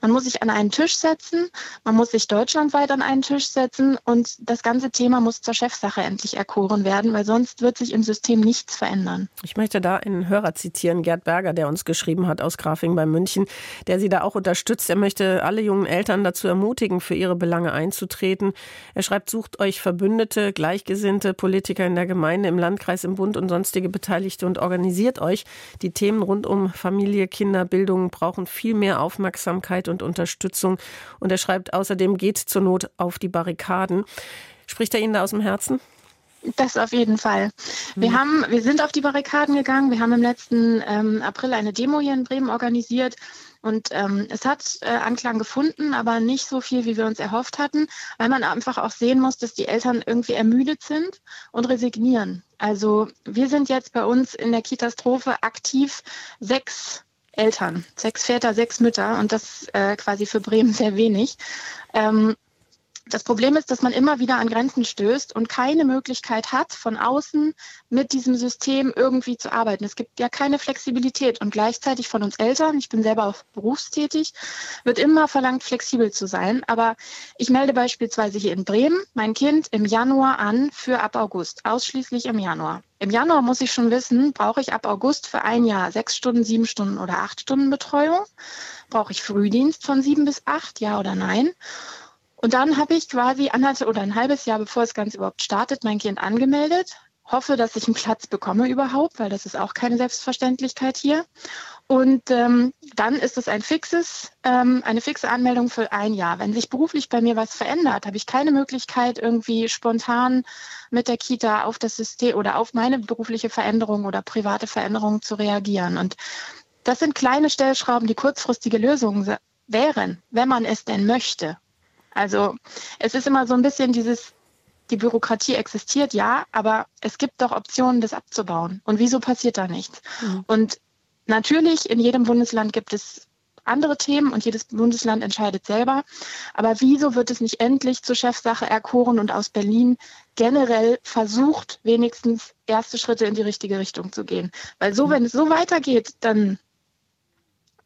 Man muss sich an einen Tisch setzen, man muss sich deutschlandweit an einen Tisch setzen und das ganze Thema muss zur Chefsache endlich erkoren werden, weil sonst wird sich im System nichts verändern. Ich möchte da einen Hörer zitieren, Gerd Berger, der uns geschrieben hat aus Grafing bei München, der sie da auch unterstützt. Er möchte alle jungen Eltern dazu ermutigen, für ihre Belange einzutreten. Er schreibt, sucht euch Verbündete, Gleichgesinnte, Politiker in der Gemeinde, im Landkreis, im Bund und sonstige Beteiligte und organisiert euch. Die Themen rund um Familie, Kinder, Bildung brauchen viel mehr Aufmerksamkeit und Unterstützung. Und er schreibt außerdem, geht zur Not auf die Barrikaden. Spricht er Ihnen da aus dem Herzen? Das auf jeden Fall. Wir, mhm. haben, wir sind auf die Barrikaden gegangen. Wir haben im letzten ähm, April eine Demo hier in Bremen organisiert. Und ähm, es hat äh, Anklang gefunden, aber nicht so viel, wie wir uns erhofft hatten, weil man einfach auch sehen muss, dass die Eltern irgendwie ermüdet sind und resignieren. Also wir sind jetzt bei uns in der Kitastrophe aktiv sechs Eltern, sechs Väter, sechs Mütter und das äh, quasi für Bremen sehr wenig. Ähm, das Problem ist, dass man immer wieder an Grenzen stößt und keine Möglichkeit hat, von außen mit diesem System irgendwie zu arbeiten. Es gibt ja keine Flexibilität und gleichzeitig von uns Eltern, ich bin selber auch berufstätig, wird immer verlangt, flexibel zu sein. Aber ich melde beispielsweise hier in Bremen mein Kind im Januar an für ab August, ausschließlich im Januar. Im Januar muss ich schon wissen, brauche ich ab August für ein Jahr sechs Stunden, sieben Stunden oder acht Stunden Betreuung? Brauche ich Frühdienst von sieben bis acht, ja oder nein? Und dann habe ich quasi anderthalb oder ein halbes Jahr, bevor das Ganze überhaupt startet, mein Kind angemeldet. Hoffe, dass ich einen Platz bekomme überhaupt, weil das ist auch keine Selbstverständlichkeit hier. Und ähm, dann ist es ein fixes, ähm, eine fixe Anmeldung für ein Jahr. Wenn sich beruflich bei mir was verändert, habe ich keine Möglichkeit, irgendwie spontan mit der Kita auf das System oder auf meine berufliche Veränderung oder private Veränderung zu reagieren. Und das sind kleine Stellschrauben, die kurzfristige Lösungen wären, wenn man es denn möchte. Also es ist immer so ein bisschen dieses, die Bürokratie existiert, ja, aber es gibt doch Optionen, das abzubauen. Und wieso passiert da nichts? Mhm. Und natürlich, in jedem Bundesland gibt es andere Themen und jedes Bundesland entscheidet selber. Aber wieso wird es nicht endlich zur Chefsache erkoren und aus Berlin generell versucht, wenigstens erste Schritte in die richtige Richtung zu gehen? Weil so, mhm. wenn es so weitergeht, dann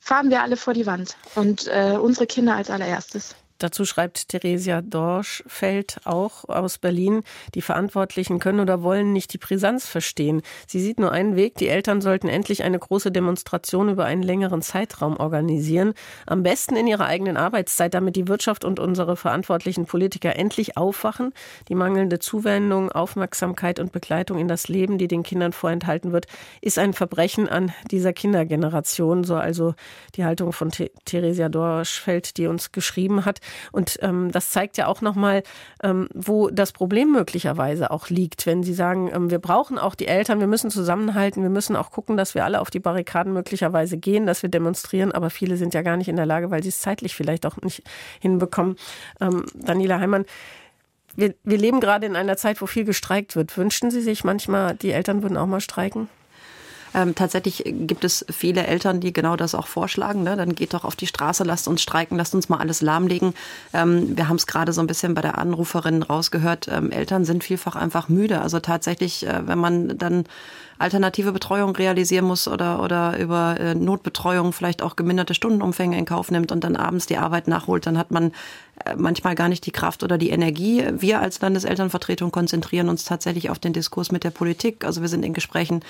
fahren wir alle vor die Wand und äh, unsere Kinder als allererstes. Dazu schreibt Theresia Dorschfeld auch aus Berlin, die Verantwortlichen können oder wollen nicht die Brisanz verstehen. Sie sieht nur einen Weg, die Eltern sollten endlich eine große Demonstration über einen längeren Zeitraum organisieren. Am besten in ihrer eigenen Arbeitszeit, damit die Wirtschaft und unsere verantwortlichen Politiker endlich aufwachen. Die mangelnde Zuwendung, Aufmerksamkeit und Begleitung in das Leben, die den Kindern vorenthalten wird, ist ein Verbrechen an dieser Kindergeneration. So also die Haltung von Theresia Dorschfeld, die uns geschrieben hat. Und ähm, das zeigt ja auch nochmal, ähm, wo das Problem möglicherweise auch liegt, wenn Sie sagen, ähm, wir brauchen auch die Eltern, wir müssen zusammenhalten, wir müssen auch gucken, dass wir alle auf die Barrikaden möglicherweise gehen, dass wir demonstrieren, aber viele sind ja gar nicht in der Lage, weil sie es zeitlich vielleicht auch nicht hinbekommen. Ähm, Daniela Heimann, wir, wir leben gerade in einer Zeit, wo viel gestreikt wird. Wünschten Sie sich manchmal, die Eltern würden auch mal streiken? Ähm, tatsächlich gibt es viele Eltern, die genau das auch vorschlagen. Ne? Dann geht doch auf die Straße, lasst uns streiken, lasst uns mal alles lahmlegen. Ähm, wir haben es gerade so ein bisschen bei der Anruferin rausgehört. Ähm, Eltern sind vielfach einfach müde. Also tatsächlich, äh, wenn man dann alternative Betreuung realisieren muss oder, oder über äh, Notbetreuung vielleicht auch geminderte Stundenumfänge in Kauf nimmt und dann abends die Arbeit nachholt, dann hat man äh, manchmal gar nicht die Kraft oder die Energie. Wir als Landeselternvertretung konzentrieren uns tatsächlich auf den Diskurs mit der Politik. Also wir sind in Gesprächen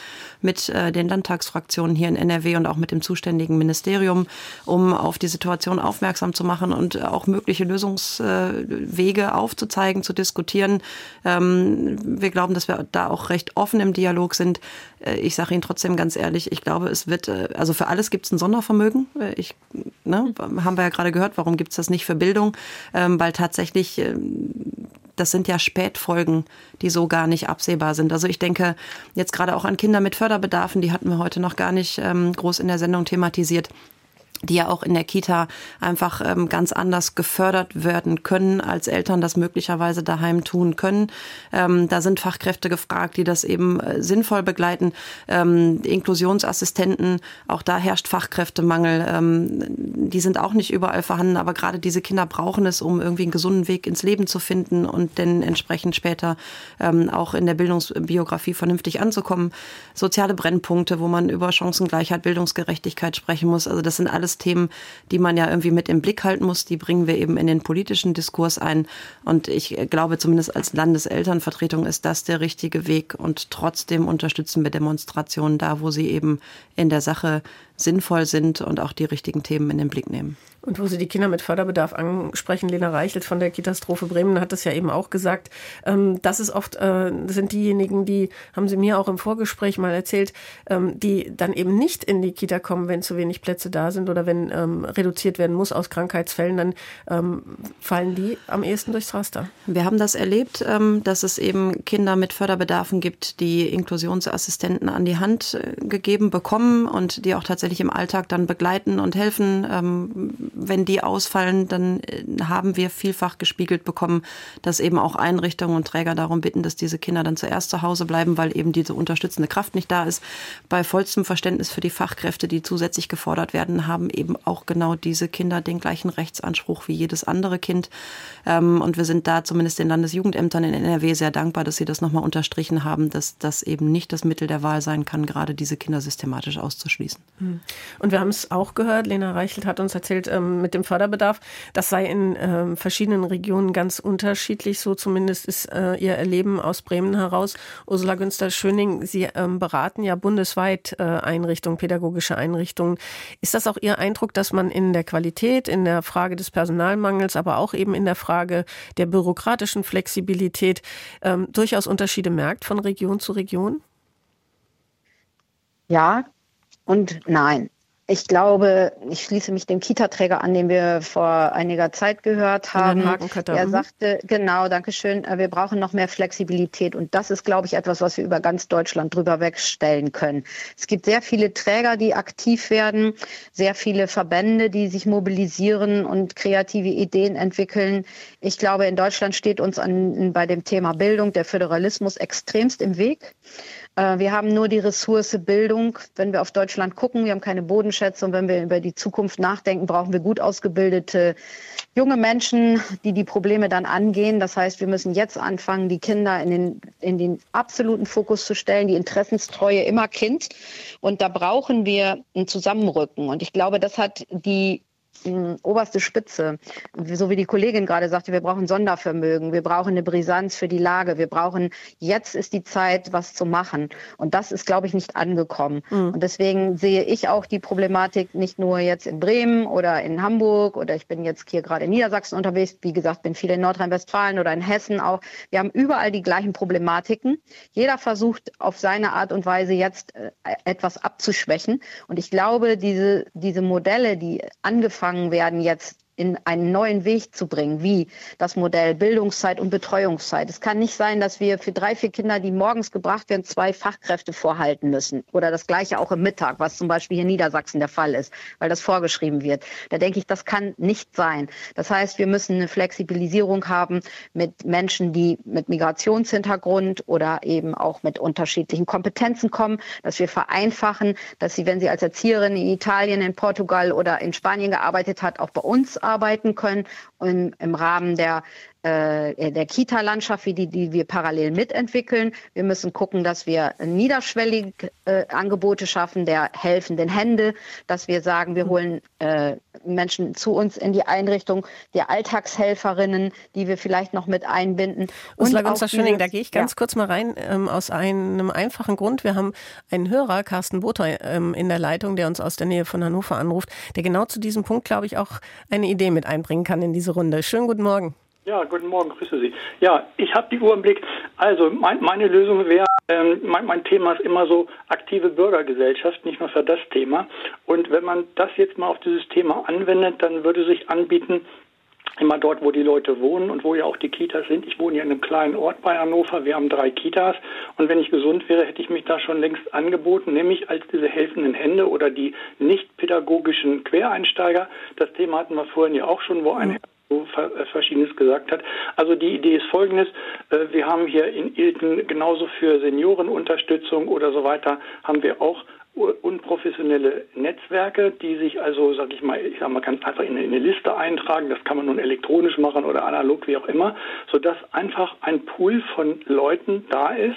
mit äh, den Landtagsfraktionen hier in NRW und auch mit dem zuständigen Ministerium, um auf die Situation aufmerksam zu machen und auch mögliche Lösungswege aufzuzeigen, zu diskutieren. Ähm, wir glauben, dass wir da auch recht offen im Dialog sind. Äh, ich sage Ihnen trotzdem ganz ehrlich, ich glaube, es wird, äh, also für alles gibt es ein Sondervermögen. Äh, ich, ne, haben wir ja gerade gehört, warum gibt es das nicht für Bildung? Ähm, weil tatsächlich, das sind ja Spätfolgen, die so gar nicht absehbar sind. Also ich denke jetzt gerade auch an Kinder mit Förderbedarfen, die hatten wir heute noch gar nicht ähm, groß in der Sendung thematisiert die ja auch in der Kita einfach ähm, ganz anders gefördert werden können, als Eltern das möglicherweise daheim tun können. Ähm, da sind Fachkräfte gefragt, die das eben äh, sinnvoll begleiten. Ähm, Inklusionsassistenten, auch da herrscht Fachkräftemangel. Ähm, die sind auch nicht überall vorhanden, aber gerade diese Kinder brauchen es, um irgendwie einen gesunden Weg ins Leben zu finden und dann entsprechend später ähm, auch in der Bildungsbiografie vernünftig anzukommen. Soziale Brennpunkte, wo man über Chancengleichheit, Bildungsgerechtigkeit sprechen muss. Also das sind alles Themen, die man ja irgendwie mit im Blick halten muss. Die bringen wir eben in den politischen Diskurs ein. Und ich glaube, zumindest als Landeselternvertretung ist das der richtige Weg. Und trotzdem unterstützen wir Demonstrationen da, wo sie eben in der Sache sinnvoll sind und auch die richtigen Themen in den Blick nehmen. Und wo Sie die Kinder mit Förderbedarf ansprechen, Lena Reichelt von der Katastrophe Bremen hat es ja eben auch gesagt, ähm, das ist oft, äh, sind diejenigen, die, haben Sie mir auch im Vorgespräch mal erzählt, ähm, die dann eben nicht in die Kita kommen, wenn zu wenig Plätze da sind oder wenn ähm, reduziert werden muss aus Krankheitsfällen, dann fallen die am ehesten durchs Raster. Wir haben das erlebt, dass es eben Kinder mit Förderbedarfen gibt, die Inklusionsassistenten an die Hand äh, gegeben bekommen und die auch tatsächlich im Alltag dann begleiten und helfen wenn die ausfallen, dann äh, haben wir vielfach gespiegelt bekommen, dass eben auch Einrichtungen und Träger darum bitten, dass diese Kinder dann zuerst zu Hause bleiben, weil eben diese unterstützende Kraft nicht da ist. Bei vollstem Verständnis für die Fachkräfte, die zusätzlich gefordert werden, haben eben auch genau diese Kinder den gleichen Rechtsanspruch wie jedes andere Kind. Ähm, und wir sind da zumindest den Landesjugendämtern in NRW sehr dankbar, dass sie das nochmal unterstrichen haben, dass das eben nicht das Mittel der Wahl sein kann, gerade diese Kinder systematisch auszuschließen. Hm. Und wir haben es auch gehört, Lena Reichelt hat uns erzählt, ähm, mit dem Förderbedarf. Das sei in äh, verschiedenen Regionen ganz unterschiedlich. So zumindest ist äh, Ihr Erleben aus Bremen heraus. Ursula Günster-Schöning, Sie ähm, beraten ja bundesweit äh, Einrichtungen, pädagogische Einrichtungen. Ist das auch Ihr Eindruck, dass man in der Qualität, in der Frage des Personalmangels, aber auch eben in der Frage der bürokratischen Flexibilität ähm, durchaus Unterschiede merkt von Region zu Region? Ja und nein. Ich glaube, ich schließe mich dem Kita-Träger an, den wir vor einiger Zeit gehört haben. Er mhm. sagte, genau, danke schön, äh, wir brauchen noch mehr Flexibilität. Und das ist, glaube ich, etwas, was wir über ganz Deutschland drüber wegstellen können. Es gibt sehr viele Träger, die aktiv werden, sehr viele Verbände, die sich mobilisieren und kreative Ideen entwickeln. Ich glaube, in Deutschland steht uns an, bei dem Thema Bildung der Föderalismus extremst im Weg. Äh, wir haben nur die Ressource Bildung. Wenn wir auf Deutschland gucken, wir haben keine Boden Gegenschätzung. Wenn wir über die Zukunft nachdenken, brauchen wir gut ausgebildete junge Menschen, die die Probleme dann angehen. Das heißt, wir müssen jetzt anfangen, die Kinder in den, in den absoluten Fokus zu stellen, die Interessenstreue immer Kind. Und da brauchen wir ein Zusammenrücken. Und ich glaube, das hat die oberste Spitze. So wie die Kollegin gerade sagte, wir brauchen Sondervermögen, wir brauchen eine Brisanz für die Lage, wir brauchen, jetzt ist die Zeit, was zu machen. Und das ist, glaube ich, nicht angekommen. Mhm. Und deswegen sehe ich auch die Problematik nicht nur jetzt in Bremen oder in Hamburg oder ich bin jetzt hier gerade in Niedersachsen unterwegs. Wie gesagt, bin viel in Nordrhein-Westfalen oder in Hessen auch. Wir haben überall die gleichen Problematiken. Jeder versucht auf seine Art und Weise jetzt äh, etwas abzuschwächen. Und ich glaube, diese, diese Modelle, die angefangen angefangen werden, jetzt in einen neuen Weg zu bringen, wie das Modell Bildungszeit und Betreuungszeit. Es kann nicht sein, dass wir für drei, vier Kinder, die morgens gebracht werden, zwei Fachkräfte vorhalten müssen. Oder das gleiche auch im Mittag, was zum Beispiel hier in Niedersachsen der Fall ist, weil das vorgeschrieben wird. Da denke ich, das kann nicht sein. Das heißt, wir müssen eine Flexibilisierung haben mit Menschen, die mit Migrationshintergrund oder eben auch mit unterschiedlichen Kompetenzen kommen, dass wir vereinfachen, dass sie, wenn sie als Erzieherin in Italien, in Portugal oder in Spanien gearbeitet hat, auch bei uns arbeiten können im, im Rahmen der der Kita-Landschaft, wie die, die wir parallel mitentwickeln. Wir müssen gucken, dass wir niederschwellig äh, Angebote schaffen, der helfenden Hände, dass wir sagen, wir holen äh, Menschen zu uns in die Einrichtung, der Alltagshelferinnen, die wir vielleicht noch mit einbinden. Ursula Gunster-Schöning, da gehe ich ganz ja. kurz mal rein, ähm, aus einem einfachen Grund. Wir haben einen Hörer, Carsten Boter, ähm, in der Leitung, der uns aus der Nähe von Hannover anruft, der genau zu diesem Punkt, glaube ich, auch eine Idee mit einbringen kann in diese Runde. Schönen guten Morgen. Ja, guten Morgen, grüße Sie. Ja, ich habe die Uhr im Blick. Also mein, meine Lösung wäre, ähm, mein, mein, Thema ist immer so aktive Bürgergesellschaft, nicht nur für das Thema. Und wenn man das jetzt mal auf dieses Thema anwendet, dann würde sich anbieten, immer dort, wo die Leute wohnen und wo ja auch die Kitas sind. Ich wohne hier in einem kleinen Ort bei Hannover. Wir haben drei Kitas. Und wenn ich gesund wäre, hätte ich mich da schon längst angeboten, nämlich als diese helfenden Hände oder die nicht pädagogischen Quereinsteiger. Das Thema hatten wir vorhin ja auch schon, wo eine äh, Verschiedenes gesagt hat. Also die Idee ist folgendes. Äh, wir haben hier in Ilten genauso für Seniorenunterstützung oder so weiter, haben wir auch unprofessionelle Netzwerke, die sich also, sag ich mal, ich sag mal ganz einfach in eine Liste eintragen. Das kann man nun elektronisch machen oder analog, wie auch immer, sodass einfach ein Pool von Leuten da ist,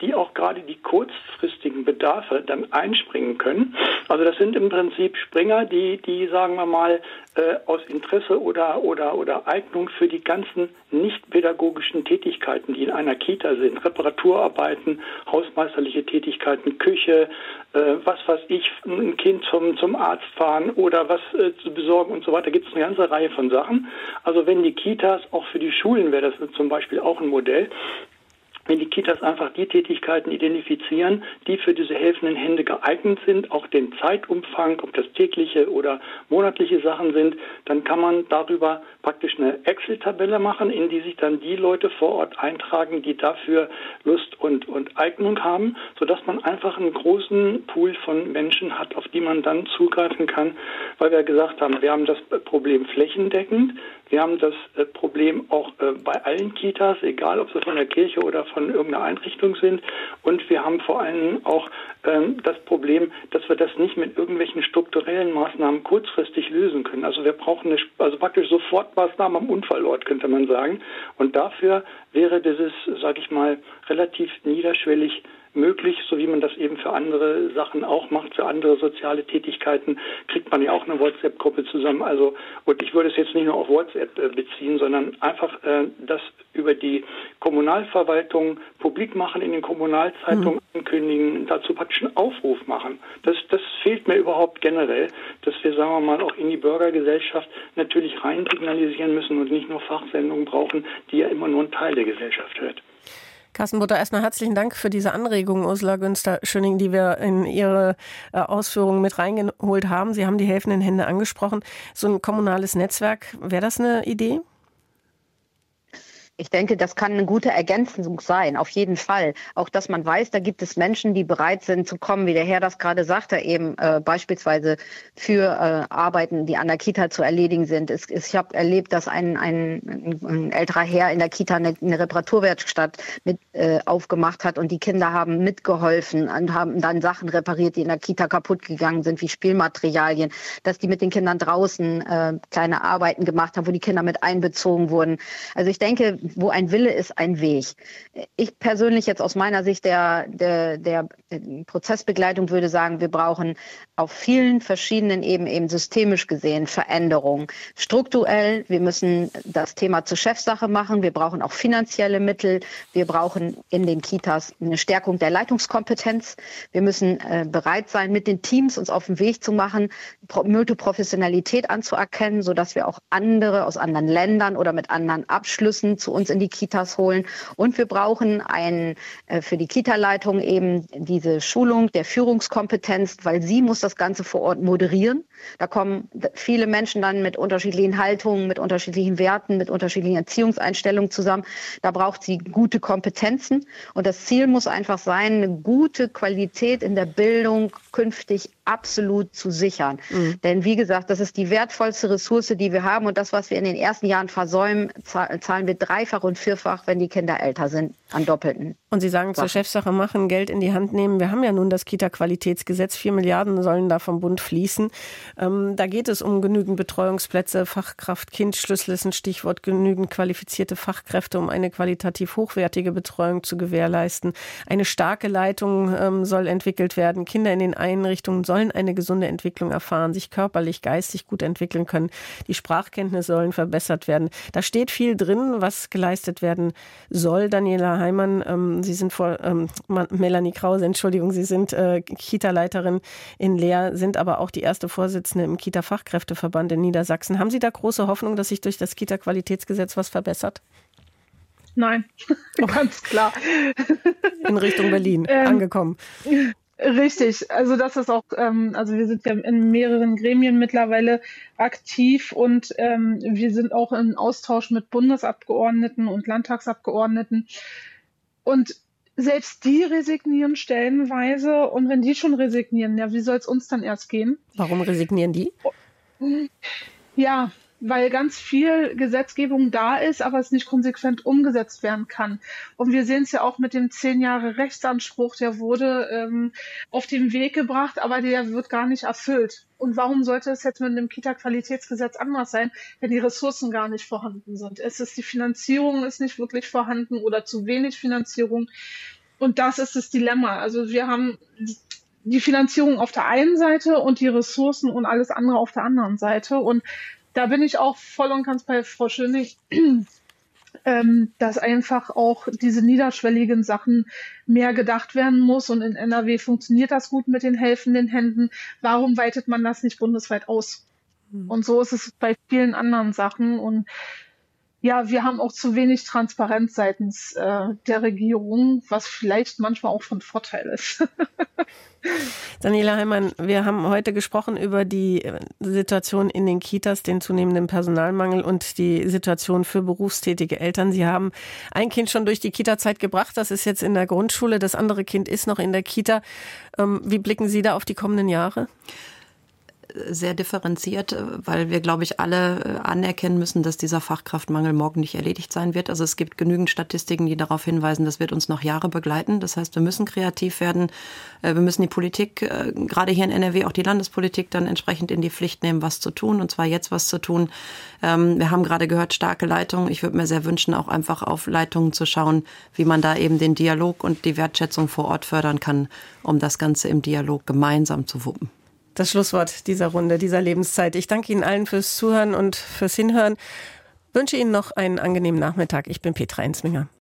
die auch gerade die kurzfristigen Bedarfe dann einspringen können. Also das sind im Prinzip Springer, die, die sagen wir mal, äh, aus Interesse oder, oder, oder Eignung für die ganzen nicht pädagogischen Tätigkeiten, die in einer Kita sind, Reparaturarbeiten, hausmeisterliche Tätigkeiten, Küche, äh, was weiß ich, ein Kind zum, zum Arzt fahren oder was äh, zu besorgen und so weiter, gibt es eine ganze Reihe von Sachen. Also wenn die Kitas, auch für die Schulen wäre das zum Beispiel auch ein Modell, wenn die Kitas einfach die Tätigkeiten identifizieren, die für diese helfenden Hände geeignet sind, auch den Zeitumfang, ob das tägliche oder monatliche Sachen sind, dann kann man darüber praktisch eine Excel-Tabelle machen, in die sich dann die Leute vor Ort eintragen, die dafür Lust und, und Eignung haben, sodass man einfach einen großen Pool von Menschen hat, auf die man dann zugreifen kann, weil wir gesagt haben, wir haben das Problem flächendeckend. Wir haben das äh, Problem auch äh, bei allen Kitas, egal ob sie von der Kirche oder von irgendeiner Einrichtung sind. Und wir haben vor allem auch ähm, das Problem, dass wir das nicht mit irgendwelchen strukturellen Maßnahmen kurzfristig lösen können. Also wir brauchen eine, also praktisch Sofortmaßnahmen am Unfallort, könnte man sagen. Und dafür wäre dieses, sage ich mal, relativ niederschwellig möglich, so wie man das eben für andere Sachen auch macht, für andere soziale Tätigkeiten, kriegt man ja auch eine WhatsApp-Gruppe zusammen. Also, und ich würde es jetzt nicht nur auf WhatsApp äh, beziehen, sondern einfach äh, das über die Kommunalverwaltung publik machen, in den Kommunalzeitungen mhm. ankündigen, dazu praktisch einen Aufruf machen. Das, das fehlt mir überhaupt generell, dass wir, sagen wir mal, auch in die Bürgergesellschaft natürlich rein signalisieren müssen und nicht nur Fachsendungen brauchen, die ja immer nur ein Teil der Gesellschaft hört. Carsten Butter, erstmal herzlichen Dank für diese Anregung, Ursula Günster-Schöning, die wir in Ihre äh, Ausführungen mit reingeholt haben. Sie haben die helfenden Hände angesprochen. So ein kommunales Netzwerk, wäre das eine Idee? Ich denke, das kann eine gute Ergänzung sein, auf jeden Fall. Auch, dass man weiß, da gibt es Menschen, die bereit sind zu kommen, wie der Herr das gerade sagte, eben äh, beispielsweise für äh, Arbeiten, die an der Kita zu erledigen sind. Es, es, ich habe erlebt, dass ein, ein, ein, älterer Herr in der Kita eine, eine Reparaturwerkstatt mit äh, aufgemacht hat und die Kinder haben mitgeholfen und haben dann Sachen repariert, die in der Kita kaputt gegangen sind, wie Spielmaterialien, dass die mit den Kindern draußen äh, kleine Arbeiten gemacht haben, wo die Kinder mit einbezogen wurden. Also ich denke, wo ein Wille ist, ein Weg. Ich persönlich jetzt aus meiner Sicht der, der, der Prozessbegleitung würde sagen, wir brauchen auf vielen verschiedenen Ebenen eben systemisch gesehen Veränderungen. Strukturell, wir müssen das Thema zur Chefsache machen. Wir brauchen auch finanzielle Mittel. Wir brauchen in den Kitas eine Stärkung der Leitungskompetenz. Wir müssen äh, bereit sein, mit den Teams uns auf den Weg zu machen, Multiprofessionalität anzuerkennen, sodass wir auch andere aus anderen Ländern oder mit anderen Abschlüssen zu uns in die Kitas holen. Und wir brauchen ein, äh, für die Kita-Leitung eben diese Schulung der Führungskompetenz, weil sie muss das Ganze vor Ort moderieren. Da kommen viele Menschen dann mit unterschiedlichen Haltungen, mit unterschiedlichen Werten, mit unterschiedlichen Erziehungseinstellungen zusammen. Da braucht sie gute Kompetenzen. Und das Ziel muss einfach sein, eine gute Qualität in der Bildung künftig absolut zu sichern. Mhm. Denn wie gesagt, das ist die wertvollste Ressource, die wir haben. Und das, was wir in den ersten Jahren versäumen, zahlen wir dreifach und vierfach, wenn die Kinder älter sind, an Doppelten. Und Sie sagen zur Chefsache machen, Geld in die Hand nehmen. Wir haben ja nun das Kita-Qualitätsgesetz. Vier Milliarden sollen da vom Bund fließen. Ähm, da geht es um genügend Betreuungsplätze, Fachkraft, Kindschlüssel ist ein Stichwort, genügend qualifizierte Fachkräfte, um eine qualitativ hochwertige Betreuung zu gewährleisten. Eine starke Leitung ähm, soll entwickelt werden. Kinder in den Einrichtungen sollen eine gesunde Entwicklung erfahren, sich körperlich, geistig gut entwickeln können. Die Sprachkenntnisse sollen verbessert werden. Da steht viel drin, was geleistet werden soll. Daniela Heimann, ähm, Sie sind vor, ähm, Melanie Krause, Entschuldigung, Sie sind äh, Kita-Leiterin in Leer, sind aber auch die erste Vorsitzende im Kita-Fachkräfteverband in Niedersachsen. Haben Sie da große Hoffnung, dass sich durch das Kita-Qualitätsgesetz was verbessert? Nein, ganz klar. In Richtung Berlin ähm, angekommen. Richtig, also das ist auch, ähm, also wir sind ja in mehreren Gremien mittlerweile aktiv und ähm, wir sind auch im Austausch mit Bundesabgeordneten und Landtagsabgeordneten. Und selbst die resignieren stellenweise und wenn die schon resignieren, ja, wie soll es uns dann erst gehen? Warum resignieren die? Ja, weil ganz viel Gesetzgebung da ist, aber es nicht konsequent umgesetzt werden kann. Und wir sehen es ja auch mit dem zehn Jahre Rechtsanspruch, der wurde ähm, auf den Weg gebracht, aber der wird gar nicht erfüllt. Und warum sollte es jetzt mit dem Kita-Qualitätsgesetz anders sein, wenn die Ressourcen gar nicht vorhanden sind? Es ist die Finanzierung ist nicht wirklich vorhanden oder zu wenig Finanzierung. Und das ist das Dilemma. Also wir haben die Finanzierung auf der einen Seite und die Ressourcen und alles andere auf der anderen Seite. Und da bin ich auch voll und ganz bei Frau Schönig, ähm, dass einfach auch diese niederschwelligen Sachen mehr gedacht werden muss. Und in NRW funktioniert das gut mit den helfenden Händen. Warum weitet man das nicht bundesweit aus? Mhm. Und so ist es bei vielen anderen Sachen. Und ja, wir haben auch zu wenig Transparenz seitens äh, der Regierung, was vielleicht manchmal auch von Vorteil ist. Daniela Heimann, wir haben heute gesprochen über die äh, Situation in den Kitas, den zunehmenden Personalmangel und die Situation für berufstätige Eltern. Sie haben ein Kind schon durch die Kita-Zeit gebracht, das ist jetzt in der Grundschule, das andere Kind ist noch in der Kita. Ähm, wie blicken Sie da auf die kommenden Jahre? Sehr differenziert, weil wir, glaube ich, alle äh, anerkennen müssen, dass dieser Fachkraftmangel morgen nicht erledigt sein wird. Also es gibt genügend Statistiken, die darauf hinweisen, das wird uns noch Jahre begleiten. Das heißt, wir müssen kreativ werden. Äh, wir müssen die Politik, äh, gerade hier in NRW auch die Landespolitik, dann entsprechend in die Pflicht nehmen, was zu tun, und zwar jetzt was zu tun. Ähm, wir haben gerade gehört, starke Leitungen. Ich würde mir sehr wünschen, auch einfach auf Leitungen zu schauen, wie man da eben den Dialog und die Wertschätzung vor Ort fördern kann, um das Ganze im Dialog gemeinsam zu wuppen das Schlusswort dieser Runde, dieser Lebenszeit. Ich danke Ihnen allen fürs Zuhören und fürs Hinhören. Wünsche Ihnen noch einen angenehmen Nachmittag. Ich bin Petra Ensminger.